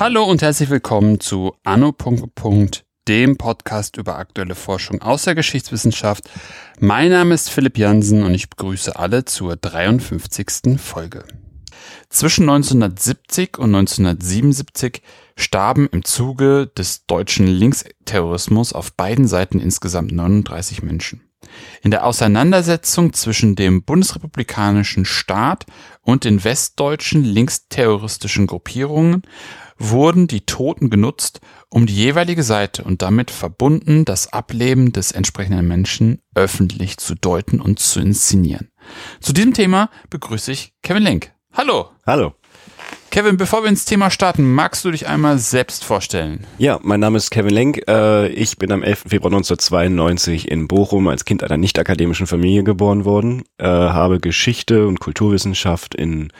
Hallo und herzlich willkommen zu Anno. dem Podcast über aktuelle Forschung aus der Geschichtswissenschaft. Mein Name ist Philipp Jansen und ich begrüße alle zur 53. Folge. Zwischen 1970 und 1977 starben im Zuge des deutschen Linksterrorismus auf beiden Seiten insgesamt 39 Menschen. In der Auseinandersetzung zwischen dem bundesrepublikanischen Staat und den westdeutschen linksterroristischen Gruppierungen wurden die Toten genutzt, um die jeweilige Seite und damit verbunden das Ableben des entsprechenden Menschen öffentlich zu deuten und zu inszenieren. Zu diesem Thema begrüße ich Kevin Lenk. Hallo. Hallo. Kevin, bevor wir ins Thema starten, magst du dich einmal selbst vorstellen? Ja, mein Name ist Kevin Lenk. Äh, ich bin am 11. Februar 1992 in Bochum als Kind einer nicht-akademischen Familie geboren worden, äh, habe Geschichte und Kulturwissenschaft in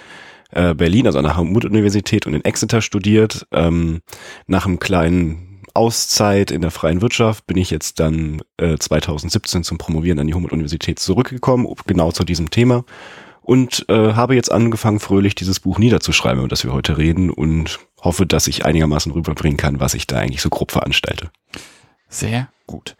äh, Berlin, also an der Humboldt-Universität und in Exeter studiert. Ähm, nach einem kleinen Auszeit in der freien Wirtschaft bin ich jetzt dann 2017 zum Promovieren an die Humboldt-Universität zurückgekommen, genau zu diesem Thema und äh, habe jetzt angefangen, fröhlich dieses Buch niederzuschreiben, über das wir heute reden und hoffe, dass ich einigermaßen rüberbringen kann, was ich da eigentlich so grob veranstalte. Sehr gut.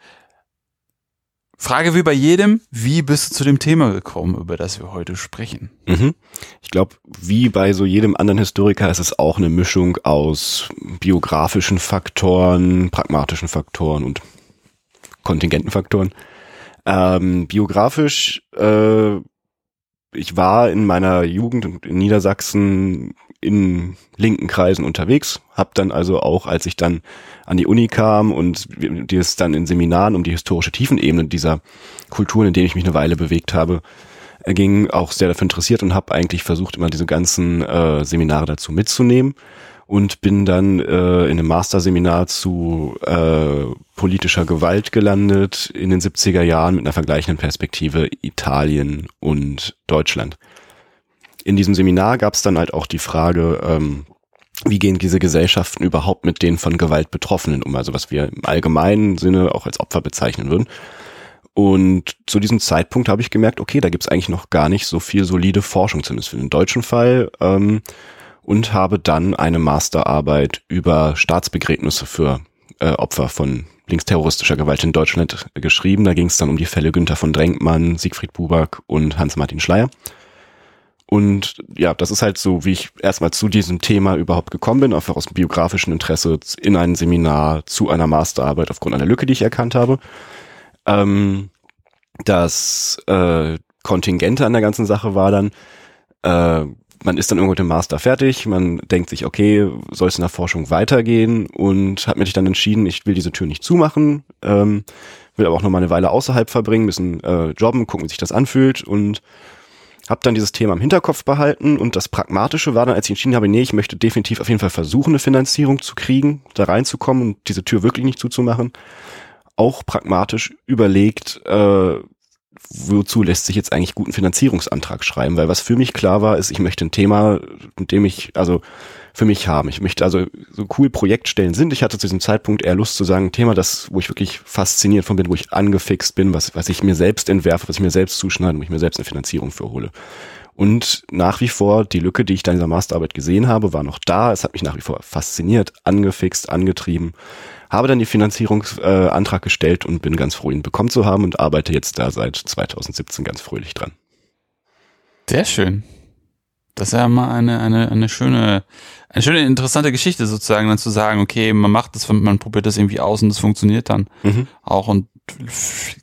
Frage wie bei jedem, wie bist du zu dem Thema gekommen, über das wir heute sprechen? Mhm. Ich glaube, wie bei so jedem anderen Historiker ist es auch eine Mischung aus biografischen Faktoren, pragmatischen Faktoren und kontingenten Faktoren. Ähm, biografisch äh, ich war in meiner Jugend in Niedersachsen in linken Kreisen unterwegs, habe dann also auch, als ich dann an die Uni kam und die es dann in Seminaren um die historische Tiefenebene dieser Kulturen, in denen ich mich eine Weile bewegt habe, ging, auch sehr dafür interessiert und habe eigentlich versucht, immer diese ganzen äh, Seminare dazu mitzunehmen und bin dann äh, in einem Masterseminar zu äh, politischer Gewalt gelandet in den 70er Jahren mit einer vergleichenden Perspektive Italien und Deutschland. In diesem Seminar gab es dann halt auch die Frage, ähm, wie gehen diese Gesellschaften überhaupt mit den von Gewalt Betroffenen um, also was wir im allgemeinen Sinne auch als Opfer bezeichnen würden. Und zu diesem Zeitpunkt habe ich gemerkt, okay, da gibt es eigentlich noch gar nicht so viel solide Forschung, zumindest für den deutschen Fall. Ähm, und habe dann eine Masterarbeit über Staatsbegräbnisse für äh, Opfer von linksterroristischer Gewalt in Deutschland geschrieben. Da ging es dann um die Fälle Günther von Drenkmann, Siegfried Buback und Hans-Martin Schleier. Und ja, das ist halt so, wie ich erstmal zu diesem Thema überhaupt gekommen bin, einfach aus dem biografischen Interesse in ein Seminar zu einer Masterarbeit aufgrund einer Lücke, die ich erkannt habe. Ähm, das äh, Kontingente an der ganzen Sache war dann, äh, man ist dann irgendwo mit dem Master fertig, man denkt sich, okay, soll es in der Forschung weitergehen? Und hat mich dann entschieden, ich will diese Tür nicht zumachen, ähm, will aber auch noch mal eine Weile außerhalb verbringen, bisschen äh, jobben, gucken, wie sich das anfühlt und habe dann dieses Thema im Hinterkopf behalten und das Pragmatische war dann, als ich entschieden habe, nee, ich möchte definitiv auf jeden Fall versuchen, eine Finanzierung zu kriegen, da reinzukommen und diese Tür wirklich nicht zuzumachen, auch pragmatisch überlegt, äh, wozu lässt sich jetzt eigentlich guten Finanzierungsantrag schreiben? Weil was für mich klar war, ist, ich möchte ein Thema, mit dem ich, also für mich haben. Ich möchte also so cool Projektstellen sind. Ich hatte zu diesem Zeitpunkt eher Lust zu sagen, ein Thema, das, wo ich wirklich fasziniert von bin, wo ich angefixt bin, was, was ich mir selbst entwerfe, was ich mir selbst zuschneide, wo ich mir selbst eine Finanzierung für hole. Und nach wie vor, die Lücke, die ich da in dieser Masterarbeit gesehen habe, war noch da. Es hat mich nach wie vor fasziniert, angefixt, angetrieben habe dann die Finanzierungsantrag äh, gestellt und bin ganz froh, ihn bekommen zu haben und arbeite jetzt da seit 2017 ganz fröhlich dran. Sehr schön. Das ist ja mal eine, eine, eine schöne, eine schöne interessante Geschichte sozusagen, dann zu sagen, okay, man macht das, man probiert das irgendwie aus und das funktioniert dann mhm. auch und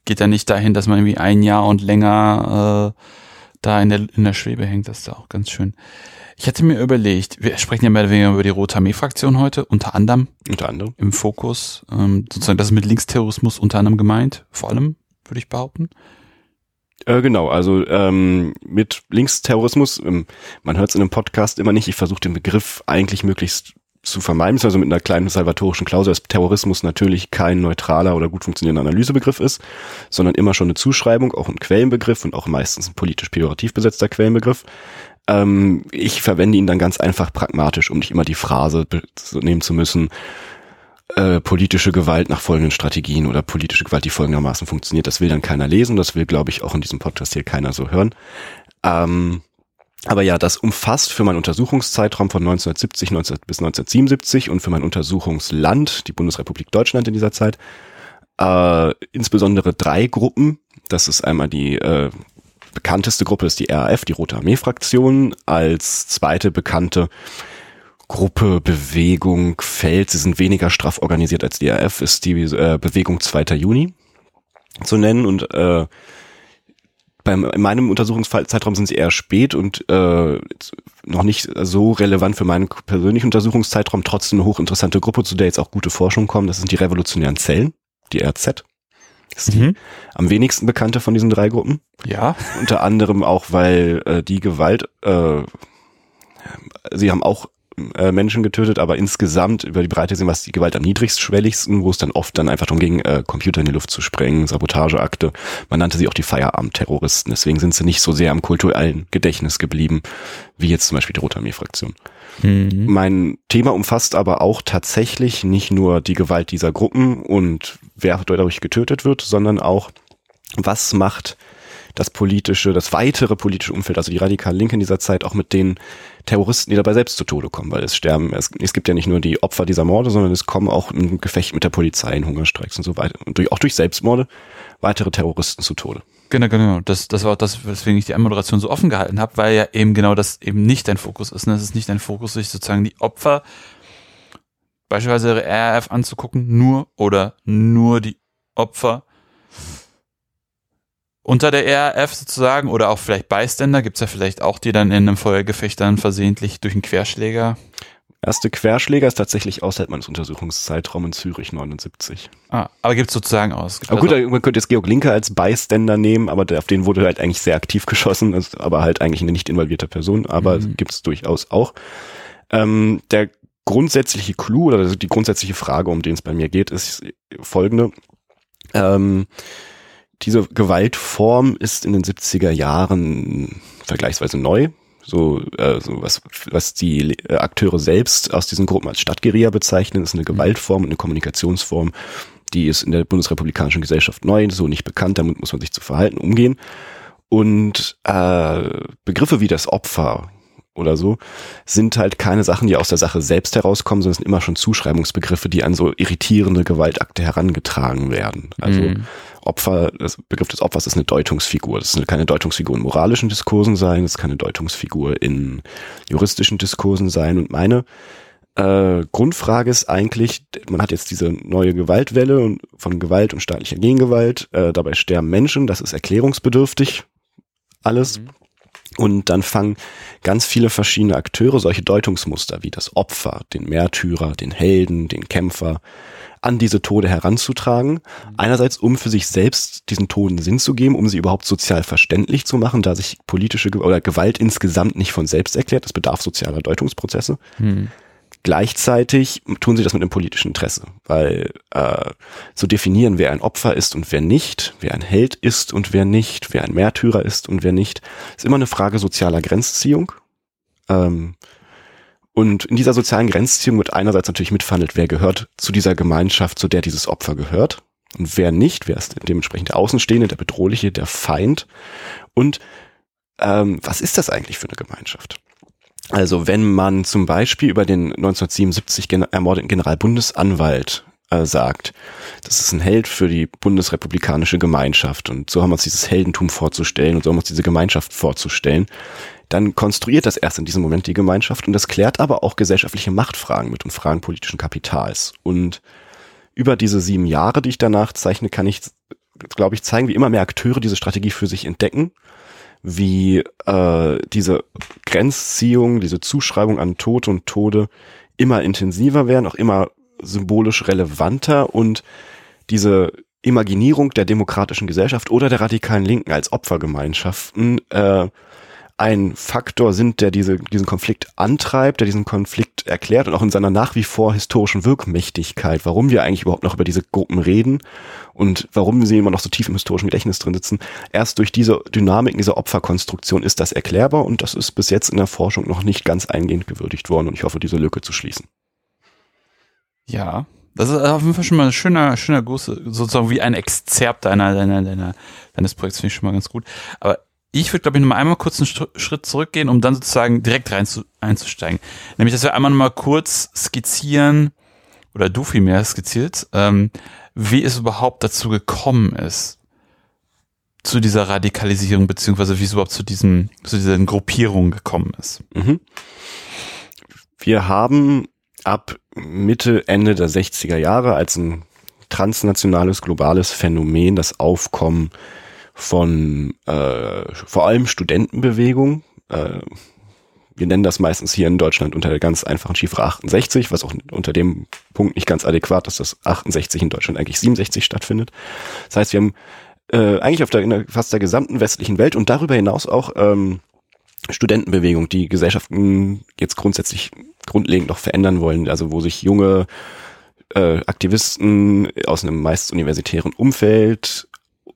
geht ja nicht dahin, dass man irgendwie ein Jahr und länger äh, da in der, in der Schwebe hängt. Das ist ja auch ganz schön. Ich hatte mir überlegt, wir sprechen ja mehr oder weniger über die Rote Armee-Fraktion heute, unter anderem. Unter anderem. Im Fokus. Ähm, sozusagen, das ist mit Linksterrorismus unter anderem gemeint, vor allem, würde ich behaupten. Äh, genau, also ähm, mit Linksterrorismus, ähm, man hört es in einem Podcast immer nicht, ich versuche den Begriff eigentlich möglichst zu vermeiden, also mit einer kleinen salvatorischen Klausel, dass Terrorismus natürlich kein neutraler oder gut funktionierender Analysebegriff ist, sondern immer schon eine Zuschreibung, auch ein Quellenbegriff und auch meistens ein politisch pejorativ besetzter Quellenbegriff. Ähm, ich verwende ihn dann ganz einfach pragmatisch, um nicht immer die Phrase nehmen zu müssen. äh, politische Gewalt nach folgenden Strategien oder politische Gewalt, die folgendermaßen funktioniert. Das will dann keiner lesen, das will, glaube ich, auch in diesem Podcast hier keiner so hören. Ähm, aber ja, das umfasst für meinen Untersuchungszeitraum von 1970 19, bis 1977 und für mein Untersuchungsland, die Bundesrepublik Deutschland in dieser Zeit, äh, insbesondere drei Gruppen. Das ist einmal die äh, bekannteste Gruppe ist die RAF, die Rote Armee-Fraktion. Als zweite bekannte Gruppe, Bewegung, Feld, sie sind weniger straff organisiert als die RAF, ist die äh, Bewegung 2. Juni zu nennen und äh, beim, in meinem Untersuchungszeitraum sind sie eher spät und äh, noch nicht so relevant für meinen persönlichen Untersuchungszeitraum, trotzdem eine hochinteressante Gruppe, zu der jetzt auch gute Forschung kommt. Das sind die revolutionären Zellen, die RZ. Das ist mhm. die am wenigsten bekannte von diesen drei Gruppen. Ja. Unter anderem auch, weil äh, die Gewalt, äh, sie haben auch äh, Menschen getötet, aber insgesamt über die Breite sehen was die Gewalt am niedrigstschwelligsten, wo es dann oft dann einfach darum ging, äh, Computer in die Luft zu sprengen, Sabotageakte. Man nannte sie auch die Feierabendterroristen. Deswegen sind sie nicht so sehr am kulturellen Gedächtnis geblieben, wie jetzt zum Beispiel die Rote Armee-Fraktion. Mhm. Mein Thema umfasst aber auch tatsächlich nicht nur die Gewalt dieser Gruppen und wer dadurch getötet wird, sondern auch, was macht das politische, das weitere politische Umfeld, also die radikale Linke in dieser Zeit auch mit den Terroristen, die dabei selbst zu Tode kommen, weil es sterben, es, es gibt ja nicht nur die Opfer dieser Morde, sondern es kommen auch im Gefecht mit der Polizei, in Hungerstreiks und so weiter und durch, auch durch Selbstmorde weitere Terroristen zu Tode. Genau, genau. Das, das war auch das, weswegen ich die Anmoderation so offen gehalten habe, weil ja eben genau das eben nicht dein Fokus ist. Ne? Es ist nicht dein Fokus, sich sozusagen die Opfer, beispielsweise RAF anzugucken, nur oder nur die Opfer unter der RAF sozusagen oder auch vielleicht Beiständer, gibt's ja vielleicht auch, die dann in einem Feuergefecht dann versehentlich durch einen Querschläger. Erste Querschläger ist tatsächlich außerhalb meines Untersuchungszeitraums in Zürich 79. Ah, aber gibt's sozusagen aus. Aber gut, also man könnte jetzt Georg Linke als Beiständer nehmen, aber der, auf den wurde halt eigentlich sehr aktiv geschossen, also, aber halt eigentlich eine nicht involvierte Person, aber mhm. gibt's durchaus auch. Ähm, der grundsätzliche Clou oder die grundsätzliche Frage, um den es bei mir geht, ist folgende. Ähm, diese Gewaltform ist in den 70er Jahren vergleichsweise neu. So, äh, so was, was die äh, Akteure selbst aus diesen Gruppen als Stadtgeria bezeichnen, ist eine Gewaltform und eine Kommunikationsform, die ist in der bundesrepublikanischen Gesellschaft neu, so nicht bekannt, damit muss man sich zu verhalten, umgehen. Und äh, Begriffe wie das Opfer, oder so, sind halt keine Sachen, die aus der Sache selbst herauskommen, sondern sind immer schon Zuschreibungsbegriffe, die an so irritierende Gewaltakte herangetragen werden. Also mhm. Opfer, das Begriff des Opfers ist eine Deutungsfigur. Das ist keine Deutungsfigur in moralischen Diskursen sein, das kann eine Deutungsfigur in juristischen Diskursen sein. Und meine äh, Grundfrage ist eigentlich, man hat jetzt diese neue Gewaltwelle von Gewalt und staatlicher Gegengewalt, äh, dabei sterben Menschen, das ist erklärungsbedürftig, alles. Mhm. Und dann fangen ganz viele verschiedene Akteure solche Deutungsmuster wie das Opfer, den Märtyrer, den Helden, den Kämpfer an diese Tode heranzutragen. Einerseits, um für sich selbst diesen Toden Sinn zu geben, um sie überhaupt sozial verständlich zu machen, da sich politische oder Gewalt insgesamt nicht von selbst erklärt. Das bedarf sozialer Deutungsprozesse. Hm. Gleichzeitig tun sie das mit einem politischen Interesse, weil äh, zu definieren, wer ein Opfer ist und wer nicht, wer ein Held ist und wer nicht, wer ein Märtyrer ist und wer nicht, ist immer eine Frage sozialer Grenzziehung. Ähm, und in dieser sozialen Grenzziehung wird einerseits natürlich mitverhandelt, wer gehört zu dieser Gemeinschaft, zu der dieses Opfer gehört und wer nicht, wer ist dementsprechend der Außenstehende, der Bedrohliche, der Feind und ähm, was ist das eigentlich für eine Gemeinschaft? Also wenn man zum Beispiel über den 1977 ermordeten Generalbundesanwalt äh, sagt, das ist ein Held für die bundesrepublikanische Gemeinschaft und so haben wir uns dieses Heldentum vorzustellen und so haben wir uns diese Gemeinschaft vorzustellen, dann konstruiert das erst in diesem Moment die Gemeinschaft und das klärt aber auch gesellschaftliche Machtfragen mit und Fragen politischen Kapitals. Und über diese sieben Jahre, die ich danach zeichne, kann ich, glaube ich, zeigen, wie immer mehr Akteure diese Strategie für sich entdecken wie äh, diese Grenzziehung, diese Zuschreibung an Tod und Tode immer intensiver werden, auch immer symbolisch relevanter und diese Imaginierung der demokratischen Gesellschaft oder der radikalen Linken als Opfergemeinschaften äh, ein Faktor sind, der diese, diesen Konflikt antreibt, der diesen Konflikt erklärt und auch in seiner nach wie vor historischen Wirkmächtigkeit, warum wir eigentlich überhaupt noch über diese Gruppen reden und warum sie immer noch so tief im historischen Gedächtnis drin sitzen. Erst durch diese Dynamik dieser Opferkonstruktion ist das erklärbar und das ist bis jetzt in der Forschung noch nicht ganz eingehend gewürdigt worden und ich hoffe, diese Lücke zu schließen. Ja, Das ist auf jeden Fall schon mal ein schöner, schöner große, sozusagen wie ein Exzerpt deiner, deiner, deiner, deines Projekts, finde ich schon mal ganz gut. Aber ich würde, glaube ich, noch mal einmal kurz einen Schritt zurückgehen, um dann sozusagen direkt rein zu, einzusteigen. Nämlich, dass wir einmal noch mal kurz skizzieren, oder du vielmehr skizziert, ähm, wie es überhaupt dazu gekommen ist, zu dieser Radikalisierung, beziehungsweise wie es überhaupt zu diesem, zu dieser Gruppierung gekommen ist. Mhm. Wir haben ab Mitte, Ende der 60er Jahre als ein transnationales, globales Phänomen das Aufkommen von äh, vor allem Studentenbewegung. Äh, wir nennen das meistens hier in Deutschland unter der ganz einfachen Chiffre 68, was auch unter dem Punkt nicht ganz adäquat ist, dass 68 in Deutschland eigentlich 67 stattfindet. Das heißt, wir haben äh, eigentlich auf der, in der fast der gesamten westlichen Welt und darüber hinaus auch ähm, Studentenbewegung, die Gesellschaften jetzt grundsätzlich grundlegend noch verändern wollen, also wo sich junge äh, Aktivisten aus einem meist universitären Umfeld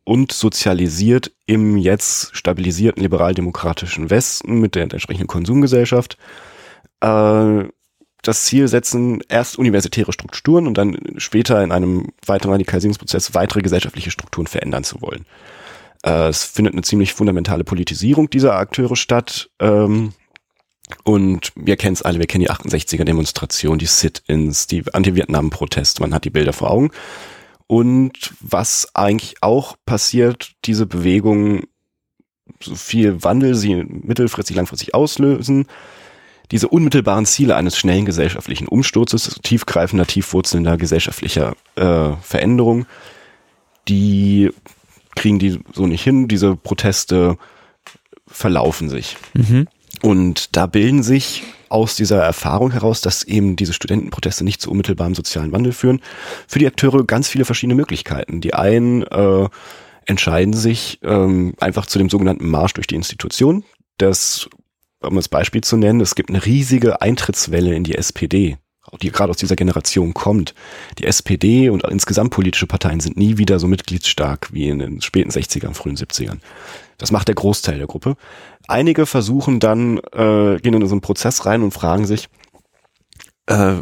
und sozialisiert im jetzt stabilisierten liberaldemokratischen Westen mit der entsprechenden Konsumgesellschaft äh, das Ziel setzen, erst universitäre Strukturen und dann später in einem weiteren Radikalisierungsprozess weitere gesellschaftliche Strukturen verändern zu wollen. Äh, es findet eine ziemlich fundamentale Politisierung dieser Akteure statt. Ähm, und wir kennen es alle, wir kennen die 68er Demonstration, die Sit-ins, die Anti-Vietnam-Proteste, man hat die Bilder vor Augen. Und was eigentlich auch passiert, diese Bewegung, so viel Wandel sie mittelfristig, langfristig auslösen, diese unmittelbaren Ziele eines schnellen gesellschaftlichen Umsturzes, tiefgreifender, tiefwurzelnder gesellschaftlicher äh, Veränderung, die kriegen die so nicht hin. Diese Proteste verlaufen sich. Mhm. Und da bilden sich aus dieser Erfahrung heraus, dass eben diese Studentenproteste nicht zu unmittelbarem sozialen Wandel führen, für die Akteure ganz viele verschiedene Möglichkeiten. Die einen äh, entscheiden sich ähm, einfach zu dem sogenannten Marsch durch die Institution. Das um das Beispiel zu nennen, es gibt eine riesige Eintrittswelle in die SPD, die gerade aus dieser Generation kommt. Die SPD und insgesamt politische Parteien sind nie wieder so mitgliedsstark wie in den späten 60ern, frühen 70ern. Das macht der Großteil der Gruppe. Einige versuchen dann, äh, gehen in so einen Prozess rein und fragen sich, äh,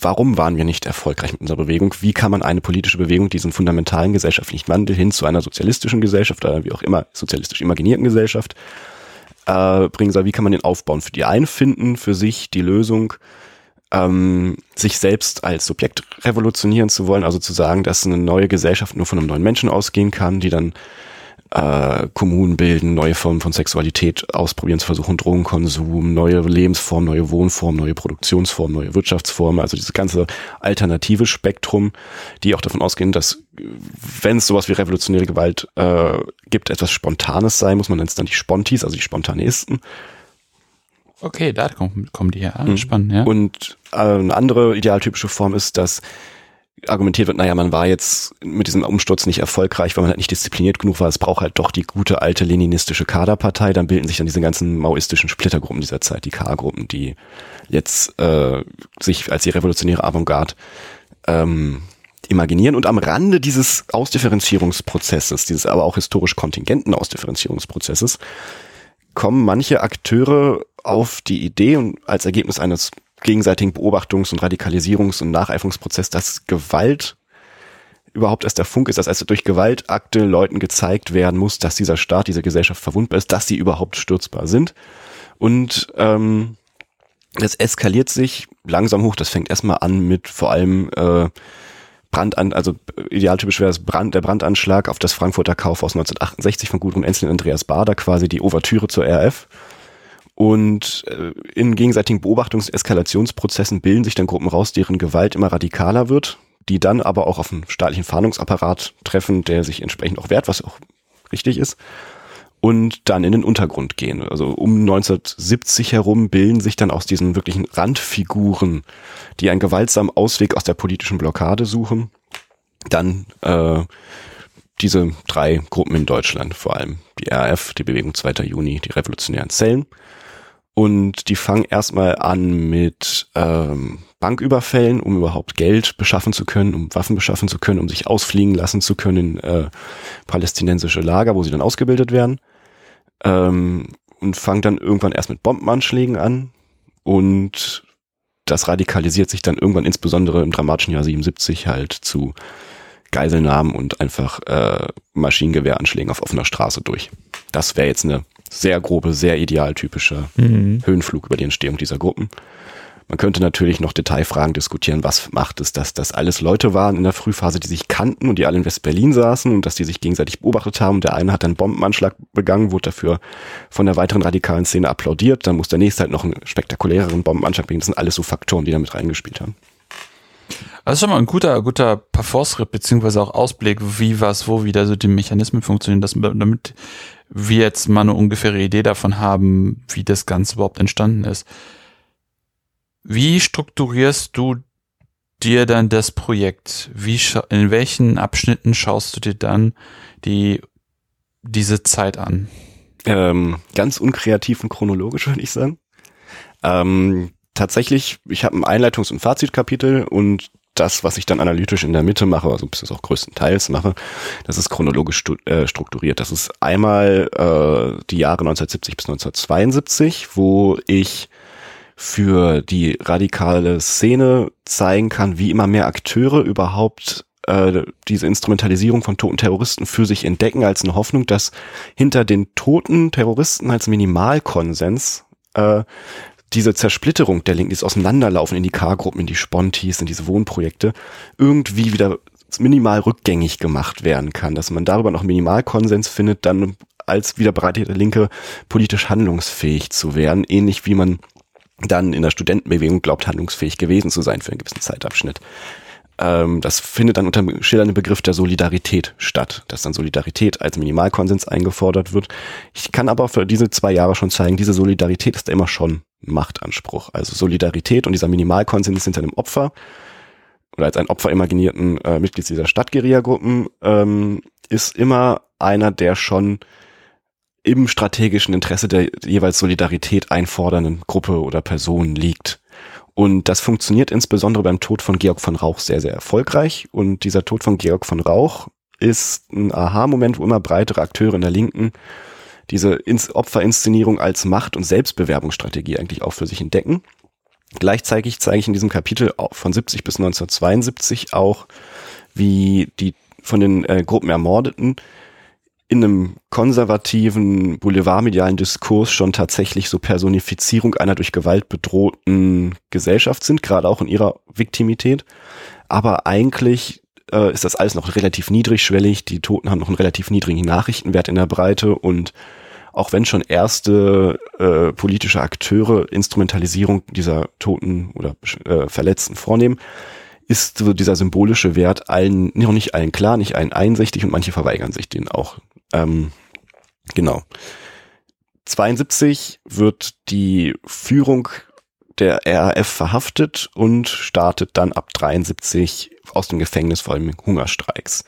warum waren wir nicht erfolgreich mit unserer Bewegung? Wie kann man eine politische Bewegung diesen fundamentalen gesellschaftlichen Wandel hin zu einer sozialistischen Gesellschaft oder wie auch immer sozialistisch imaginierten Gesellschaft äh, bringen soll, wie kann man den aufbauen. Für die einen finden für sich die Lösung, ähm, sich selbst als Subjekt revolutionieren zu wollen, also zu sagen, dass eine neue Gesellschaft nur von einem neuen Menschen ausgehen kann, die dann äh, Kommunen bilden, neue Formen von Sexualität ausprobieren zu versuchen, Drogenkonsum, neue Lebensformen, neue Wohnformen, neue Produktionsformen, neue Wirtschaftsformen, also dieses ganze alternative Spektrum, die auch davon ausgehen, dass wenn es sowas wie revolutionäre Gewalt äh, gibt, etwas Spontanes sein muss, man nennt es dann die Spontis, also die Spontanisten. Okay, da kommen, kommen die her. Mhm. Spannend, ja. Und äh, eine andere idealtypische Form ist, dass argumentiert wird, naja, man war jetzt mit diesem Umsturz nicht erfolgreich, weil man halt nicht diszipliniert genug war. Es braucht halt doch die gute alte leninistische Kaderpartei. Dann bilden sich dann diese ganzen maoistischen Splittergruppen dieser Zeit, die K-Gruppen, die jetzt äh, sich als die revolutionäre Avantgarde ähm, imaginieren. Und am Rande dieses Ausdifferenzierungsprozesses, dieses aber auch historisch kontingenten Ausdifferenzierungsprozesses, kommen manche Akteure auf die Idee und als Ergebnis eines gegenseitigen Beobachtungs- und Radikalisierungs- und Nacheifungsprozess, dass Gewalt überhaupt erst der Funk ist, dass also durch Gewaltakte Leuten gezeigt werden muss, dass dieser Staat, diese Gesellschaft verwundbar ist, dass sie überhaupt stürzbar sind. Und ähm, es eskaliert sich langsam hoch. Das fängt erstmal an mit vor allem äh, Brandan, also idealtypisch wäre das Brand, der Brandanschlag auf das Frankfurter Kaufhaus 1968 von Gudrun Enzel und Andreas Bader, quasi die Ouvertüre zur RF. Und äh, in gegenseitigen Beobachtungs- und Eskalationsprozessen bilden sich dann Gruppen raus, deren Gewalt immer radikaler wird, die dann aber auch auf einen staatlichen Fahndungsapparat treffen, der sich entsprechend auch wehrt, was auch richtig ist, und dann in den Untergrund gehen. Also um 1970 herum bilden sich dann aus diesen wirklichen Randfiguren, die einen gewaltsamen Ausweg aus der politischen Blockade suchen, dann äh, diese drei Gruppen in Deutschland, vor allem die RAF, die Bewegung 2. Juni, die revolutionären Zellen und die fangen erstmal an mit ähm, Banküberfällen, um überhaupt Geld beschaffen zu können, um Waffen beschaffen zu können, um sich ausfliegen lassen zu können in äh, palästinensische Lager, wo sie dann ausgebildet werden. Ähm, und fangen dann irgendwann erst mit Bombenanschlägen an und das radikalisiert sich dann irgendwann insbesondere im dramatischen Jahr 77 halt zu Geiselnahmen und einfach äh, Maschinengewehranschlägen auf offener Straße durch. Das wäre jetzt eine sehr grobe, sehr idealtypischer mhm. Höhenflug über die Entstehung dieser Gruppen. Man könnte natürlich noch Detailfragen diskutieren, was macht es, dass das alles Leute waren in der Frühphase, die sich kannten und die alle in West-Berlin saßen und dass die sich gegenseitig beobachtet haben. Der eine hat einen Bombenanschlag begangen, wurde dafür von der weiteren radikalen Szene applaudiert. Dann muss der nächste halt noch einen spektakuläreren Bombenanschlag begehen. Das sind alles so Faktoren, die damit reingespielt haben. Das ist schon mal ein guter, guter Parforce-Ritt, beziehungsweise auch Ausblick, wie was, wo wieder so die Mechanismen funktionieren, dass, damit wir jetzt mal eine ungefähre Idee davon haben, wie das Ganze überhaupt entstanden ist. Wie strukturierst du dir dann das Projekt? Wie, in welchen Abschnitten schaust du dir dann die, diese Zeit an? Ähm, ganz unkreativ und chronologisch, würde ich sagen. Ähm, tatsächlich, ich habe ein Einleitungs- und Fazitkapitel und das, was ich dann analytisch in der Mitte mache, also bis auch größtenteils mache, das ist chronologisch äh, strukturiert. Das ist einmal äh, die Jahre 1970 bis 1972, wo ich für die radikale Szene zeigen kann, wie immer mehr Akteure überhaupt äh, diese Instrumentalisierung von toten Terroristen für sich entdecken, als eine Hoffnung, dass hinter den toten Terroristen als Minimalkonsens äh, diese Zersplitterung der Linken, dieses Auseinanderlaufen in die K-Gruppen, in die Spontis, in diese Wohnprojekte, irgendwie wieder minimal rückgängig gemacht werden kann, dass man darüber noch Minimalkonsens findet, dann als wieder bereitete Linke politisch handlungsfähig zu werden, ähnlich wie man dann in der Studentenbewegung glaubt, handlungsfähig gewesen zu sein für einen gewissen Zeitabschnitt. Ähm, das findet dann unter dem schillernden Begriff der Solidarität statt, dass dann Solidarität als Minimalkonsens eingefordert wird. Ich kann aber für diese zwei Jahre schon zeigen, diese Solidarität ist immer schon Machtanspruch. Also Solidarität und dieser Minimalkonsens hinter einem Opfer oder als ein Opfer imaginierten äh, Mitglieds dieser Stadtguerilla-Gruppen ähm, ist immer einer, der schon im strategischen Interesse der jeweils Solidarität einfordernden Gruppe oder Person liegt. Und das funktioniert insbesondere beim Tod von Georg von Rauch sehr, sehr erfolgreich. Und dieser Tod von Georg von Rauch ist ein Aha-Moment, wo immer breitere Akteure in der Linken diese Opferinszenierung als Macht- und Selbstbewerbungsstrategie eigentlich auch für sich entdecken. Gleichzeitig zeige ich in diesem Kapitel von 70 bis 1972 auch, wie die von den äh, Gruppen Ermordeten in einem konservativen boulevardmedialen Diskurs schon tatsächlich so Personifizierung einer durch Gewalt bedrohten Gesellschaft sind, gerade auch in ihrer Viktimität. Aber eigentlich äh, ist das alles noch relativ niedrigschwellig. Die Toten haben noch einen relativ niedrigen Nachrichtenwert in der Breite und auch wenn schon erste äh, politische Akteure Instrumentalisierung dieser Toten oder äh, Verletzten vornehmen, ist so dieser symbolische Wert allen, noch nicht allen klar, nicht allen einsichtig und manche verweigern sich den auch. Ähm, genau. 72 wird die Führung der RAF verhaftet und startet dann ab 73 aus dem Gefängnis vor allem Hungerstreiks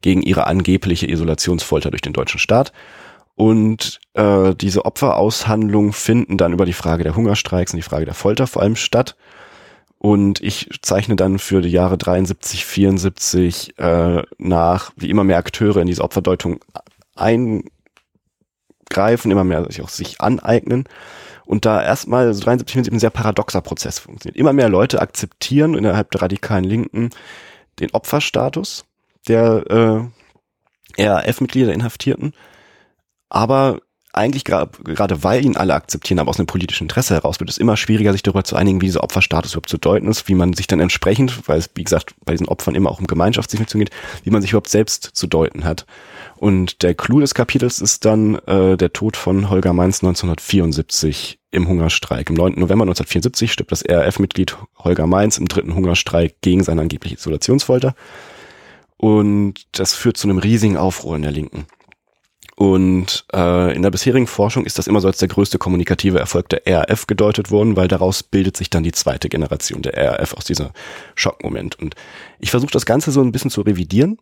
gegen ihre angebliche Isolationsfolter durch den deutschen Staat. Und äh, diese Opferaushandlungen finden dann über die Frage der Hungerstreiks und die Frage der Folter vor allem statt. Und ich zeichne dann für die Jahre 73, 74 äh, nach, wie immer mehr Akteure in diese Opferdeutung eingreifen, immer mehr sich auch sich aneignen. Und da erstmal, also 73, 74 ein sehr paradoxer Prozess funktioniert. Immer mehr Leute akzeptieren innerhalb der radikalen Linken den Opferstatus der äh, RAF-Mitglieder, Inhaftierten. Aber eigentlich gerade weil ihn alle akzeptieren, aber aus einem politischen Interesse heraus wird es immer schwieriger, sich darüber zu einigen, wie dieser Opferstatus überhaupt zu deuten ist, wie man sich dann entsprechend, weil es, wie gesagt, bei diesen Opfern immer auch um Gemeinschaftsdimension geht, wie man sich überhaupt selbst zu deuten hat. Und der Clou des Kapitels ist dann äh, der Tod von Holger Mainz 1974 im Hungerstreik. Am 9. November 1974 stirbt das RAF-Mitglied Holger Mainz im dritten Hungerstreik gegen seine angebliche Isolationsfolter. Und das führt zu einem riesigen Aufruhr in der Linken. Und äh, in der bisherigen Forschung ist das immer so als der größte kommunikative Erfolg der RAF gedeutet worden, weil daraus bildet sich dann die zweite Generation der RAF aus dieser Schockmoment. Und ich versuche das Ganze so ein bisschen zu revidieren.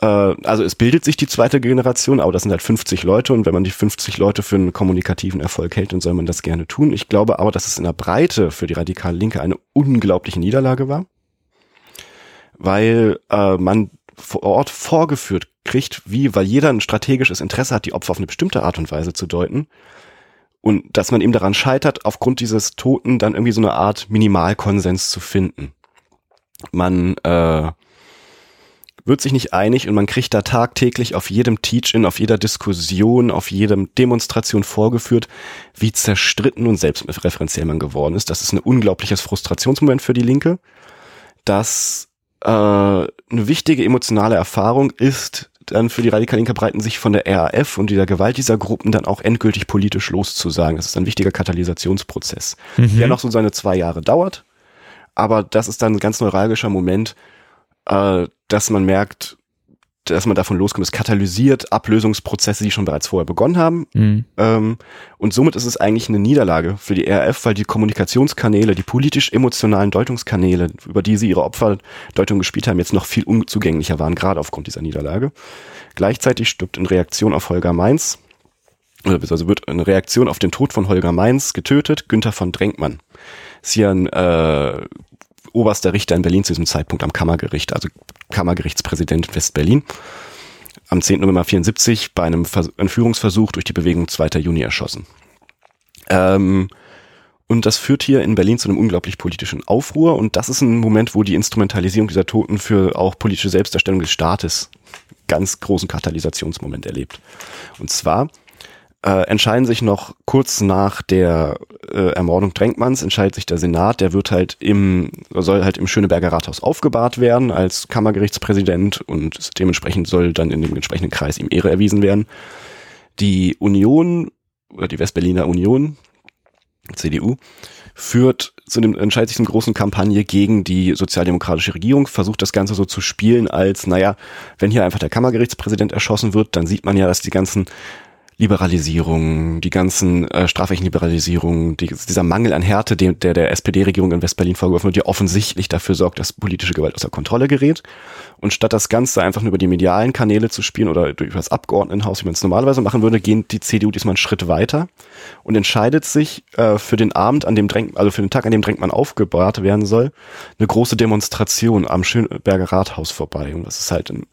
Äh, also es bildet sich die zweite Generation, aber das sind halt 50 Leute und wenn man die 50 Leute für einen kommunikativen Erfolg hält, dann soll man das gerne tun. Ich glaube aber, dass es in der Breite für die radikale Linke eine unglaubliche Niederlage war, weil äh, man vor Ort vorgeführt kriegt, wie, weil jeder ein strategisches Interesse hat, die Opfer auf eine bestimmte Art und Weise zu deuten. Und dass man eben daran scheitert, aufgrund dieses Toten dann irgendwie so eine Art Minimalkonsens zu finden. Man äh, wird sich nicht einig und man kriegt da tagtäglich auf jedem Teach-In, auf jeder Diskussion, auf jedem Demonstration vorgeführt, wie zerstritten und selbstreferenziell man geworden ist. Das ist ein unglaubliches Frustrationsmoment für die Linke. Das äh, eine wichtige emotionale Erfahrung ist, dann für die radikal Linke Breiten sich von der RAF und dieser Gewalt dieser Gruppen dann auch endgültig politisch loszusagen. Das ist ein wichtiger Katalysationsprozess, mhm. der noch so seine zwei Jahre dauert. Aber das ist dann ein ganz neuralgischer Moment, äh, dass man merkt, dass man davon loskommt. Es katalysiert Ablösungsprozesse, die schon bereits vorher begonnen haben. Mhm. Ähm, und somit ist es eigentlich eine Niederlage für die RAF, weil die Kommunikationskanäle, die politisch-emotionalen Deutungskanäle, über die sie ihre Opferdeutung gespielt haben, jetzt noch viel unzugänglicher waren, gerade aufgrund dieser Niederlage. Gleichzeitig stirbt in Reaktion auf Holger Mainz, also wird in Reaktion auf den Tod von Holger Mainz getötet, Günther von Drenkmann. Ist hier ein äh, oberster Richter in Berlin zu diesem Zeitpunkt am Kammergericht, also Kammergerichtspräsident West-Berlin. Am 10. November 74 bei einem Entführungsversuch durch die Bewegung 2. Juni erschossen. Ähm, und das führt hier in Berlin zu einem unglaublich politischen Aufruhr. Und das ist ein Moment, wo die Instrumentalisierung dieser Toten für auch politische Selbstdarstellung des Staates ganz großen Katalysationsmoment erlebt. Und zwar äh, entscheiden sich noch kurz nach der äh, Ermordung Drängmanns, entscheidet sich der Senat, der wird halt im, soll halt im Schöneberger Rathaus aufgebahrt werden als Kammergerichtspräsident und dementsprechend soll dann in dem entsprechenden Kreis ihm Ehre erwiesen werden. Die Union oder die Westberliner Union, CDU, führt zu dem, entscheidet sich eine großen Kampagne gegen die sozialdemokratische Regierung, versucht das Ganze so zu spielen als, naja, wenn hier einfach der Kammergerichtspräsident erschossen wird, dann sieht man ja, dass die ganzen Liberalisierung, die ganzen äh, Strafrechenliberalisierung, die, dieser Mangel an Härte, den, der der SPD-Regierung in Westberlin vorgeworfen wird, die offensichtlich dafür sorgt, dass politische Gewalt außer Kontrolle gerät. Und statt das Ganze einfach nur über die medialen Kanäle zu spielen oder durch das Abgeordnetenhaus, wie man es normalerweise machen würde, gehen die CDU diesmal einen Schritt weiter und entscheidet sich äh, für den Abend, an dem Drängt, also für den Tag, an dem Drängmann aufgebahrt werden soll, eine große Demonstration am Schönberger Rathaus vorbei. Und das ist halt ein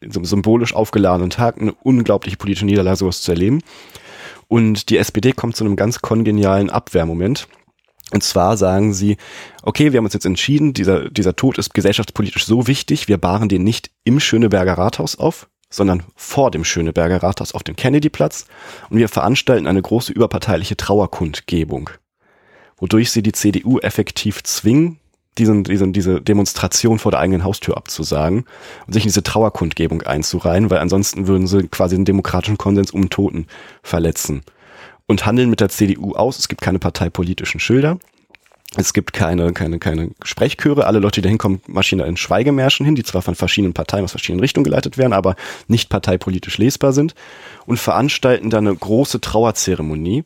in so einem symbolisch aufgeladenen Tag eine unglaubliche politische Niederlage sowas zu erleben. Und die SPD kommt zu einem ganz kongenialen Abwehrmoment. Und zwar sagen sie, okay, wir haben uns jetzt entschieden, dieser, dieser Tod ist gesellschaftspolitisch so wichtig, wir bahren den nicht im Schöneberger Rathaus auf, sondern vor dem Schöneberger Rathaus auf dem Kennedyplatz und wir veranstalten eine große überparteiliche Trauerkundgebung, wodurch sie die CDU effektiv zwingen, diesen, diesen, diese Demonstration vor der eigenen Haustür abzusagen und sich in diese Trauerkundgebung einzureihen, weil ansonsten würden sie quasi den demokratischen Konsens um Toten verletzen. Und handeln mit der CDU aus. Es gibt keine parteipolitischen Schilder. Es gibt keine, keine, keine Sprechchöre. Alle Leute, die da hinkommen, marschieren in Schweigemärschen hin, die zwar von verschiedenen Parteien aus verschiedenen Richtungen geleitet werden, aber nicht parteipolitisch lesbar sind und veranstalten dann eine große Trauerzeremonie.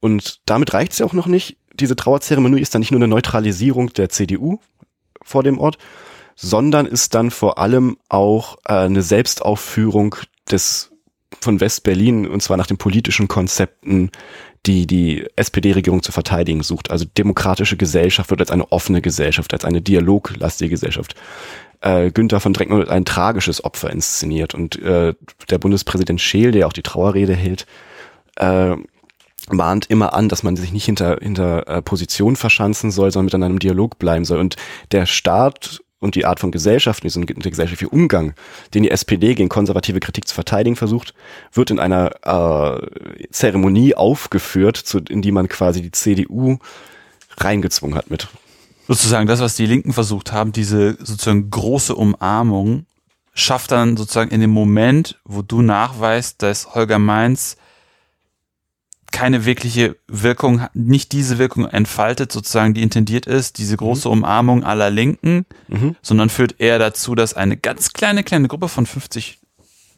Und damit reicht es ja auch noch nicht diese Trauerzeremonie ist dann nicht nur eine Neutralisierung der CDU vor dem Ort, sondern ist dann vor allem auch äh, eine Selbstaufführung des von West-Berlin und zwar nach den politischen Konzepten, die die SPD-Regierung zu verteidigen sucht. Also demokratische Gesellschaft wird als eine offene Gesellschaft, als eine dialoglastige Gesellschaft. Äh, Günther von Dreckmann wird ein tragisches Opfer inszeniert und äh, der Bundespräsident Scheel, der auch die Trauerrede hält, äh, mahnt immer an, dass man sich nicht hinter, hinter äh, Position verschanzen soll, sondern mit einem Dialog bleiben soll. Und der Staat und die Art von Gesellschaft, diesen der Umgang, den die SPD gegen konservative Kritik zu verteidigen versucht, wird in einer äh, Zeremonie aufgeführt, zu, in die man quasi die CDU reingezwungen hat mit. Sozusagen das, was die Linken versucht haben, diese sozusagen große Umarmung, schafft dann sozusagen in dem Moment, wo du nachweist, dass Holger Mainz keine wirkliche Wirkung, nicht diese Wirkung entfaltet, sozusagen, die intendiert ist, diese große mhm. Umarmung aller Linken, mhm. sondern führt eher dazu, dass eine ganz kleine, kleine Gruppe von 50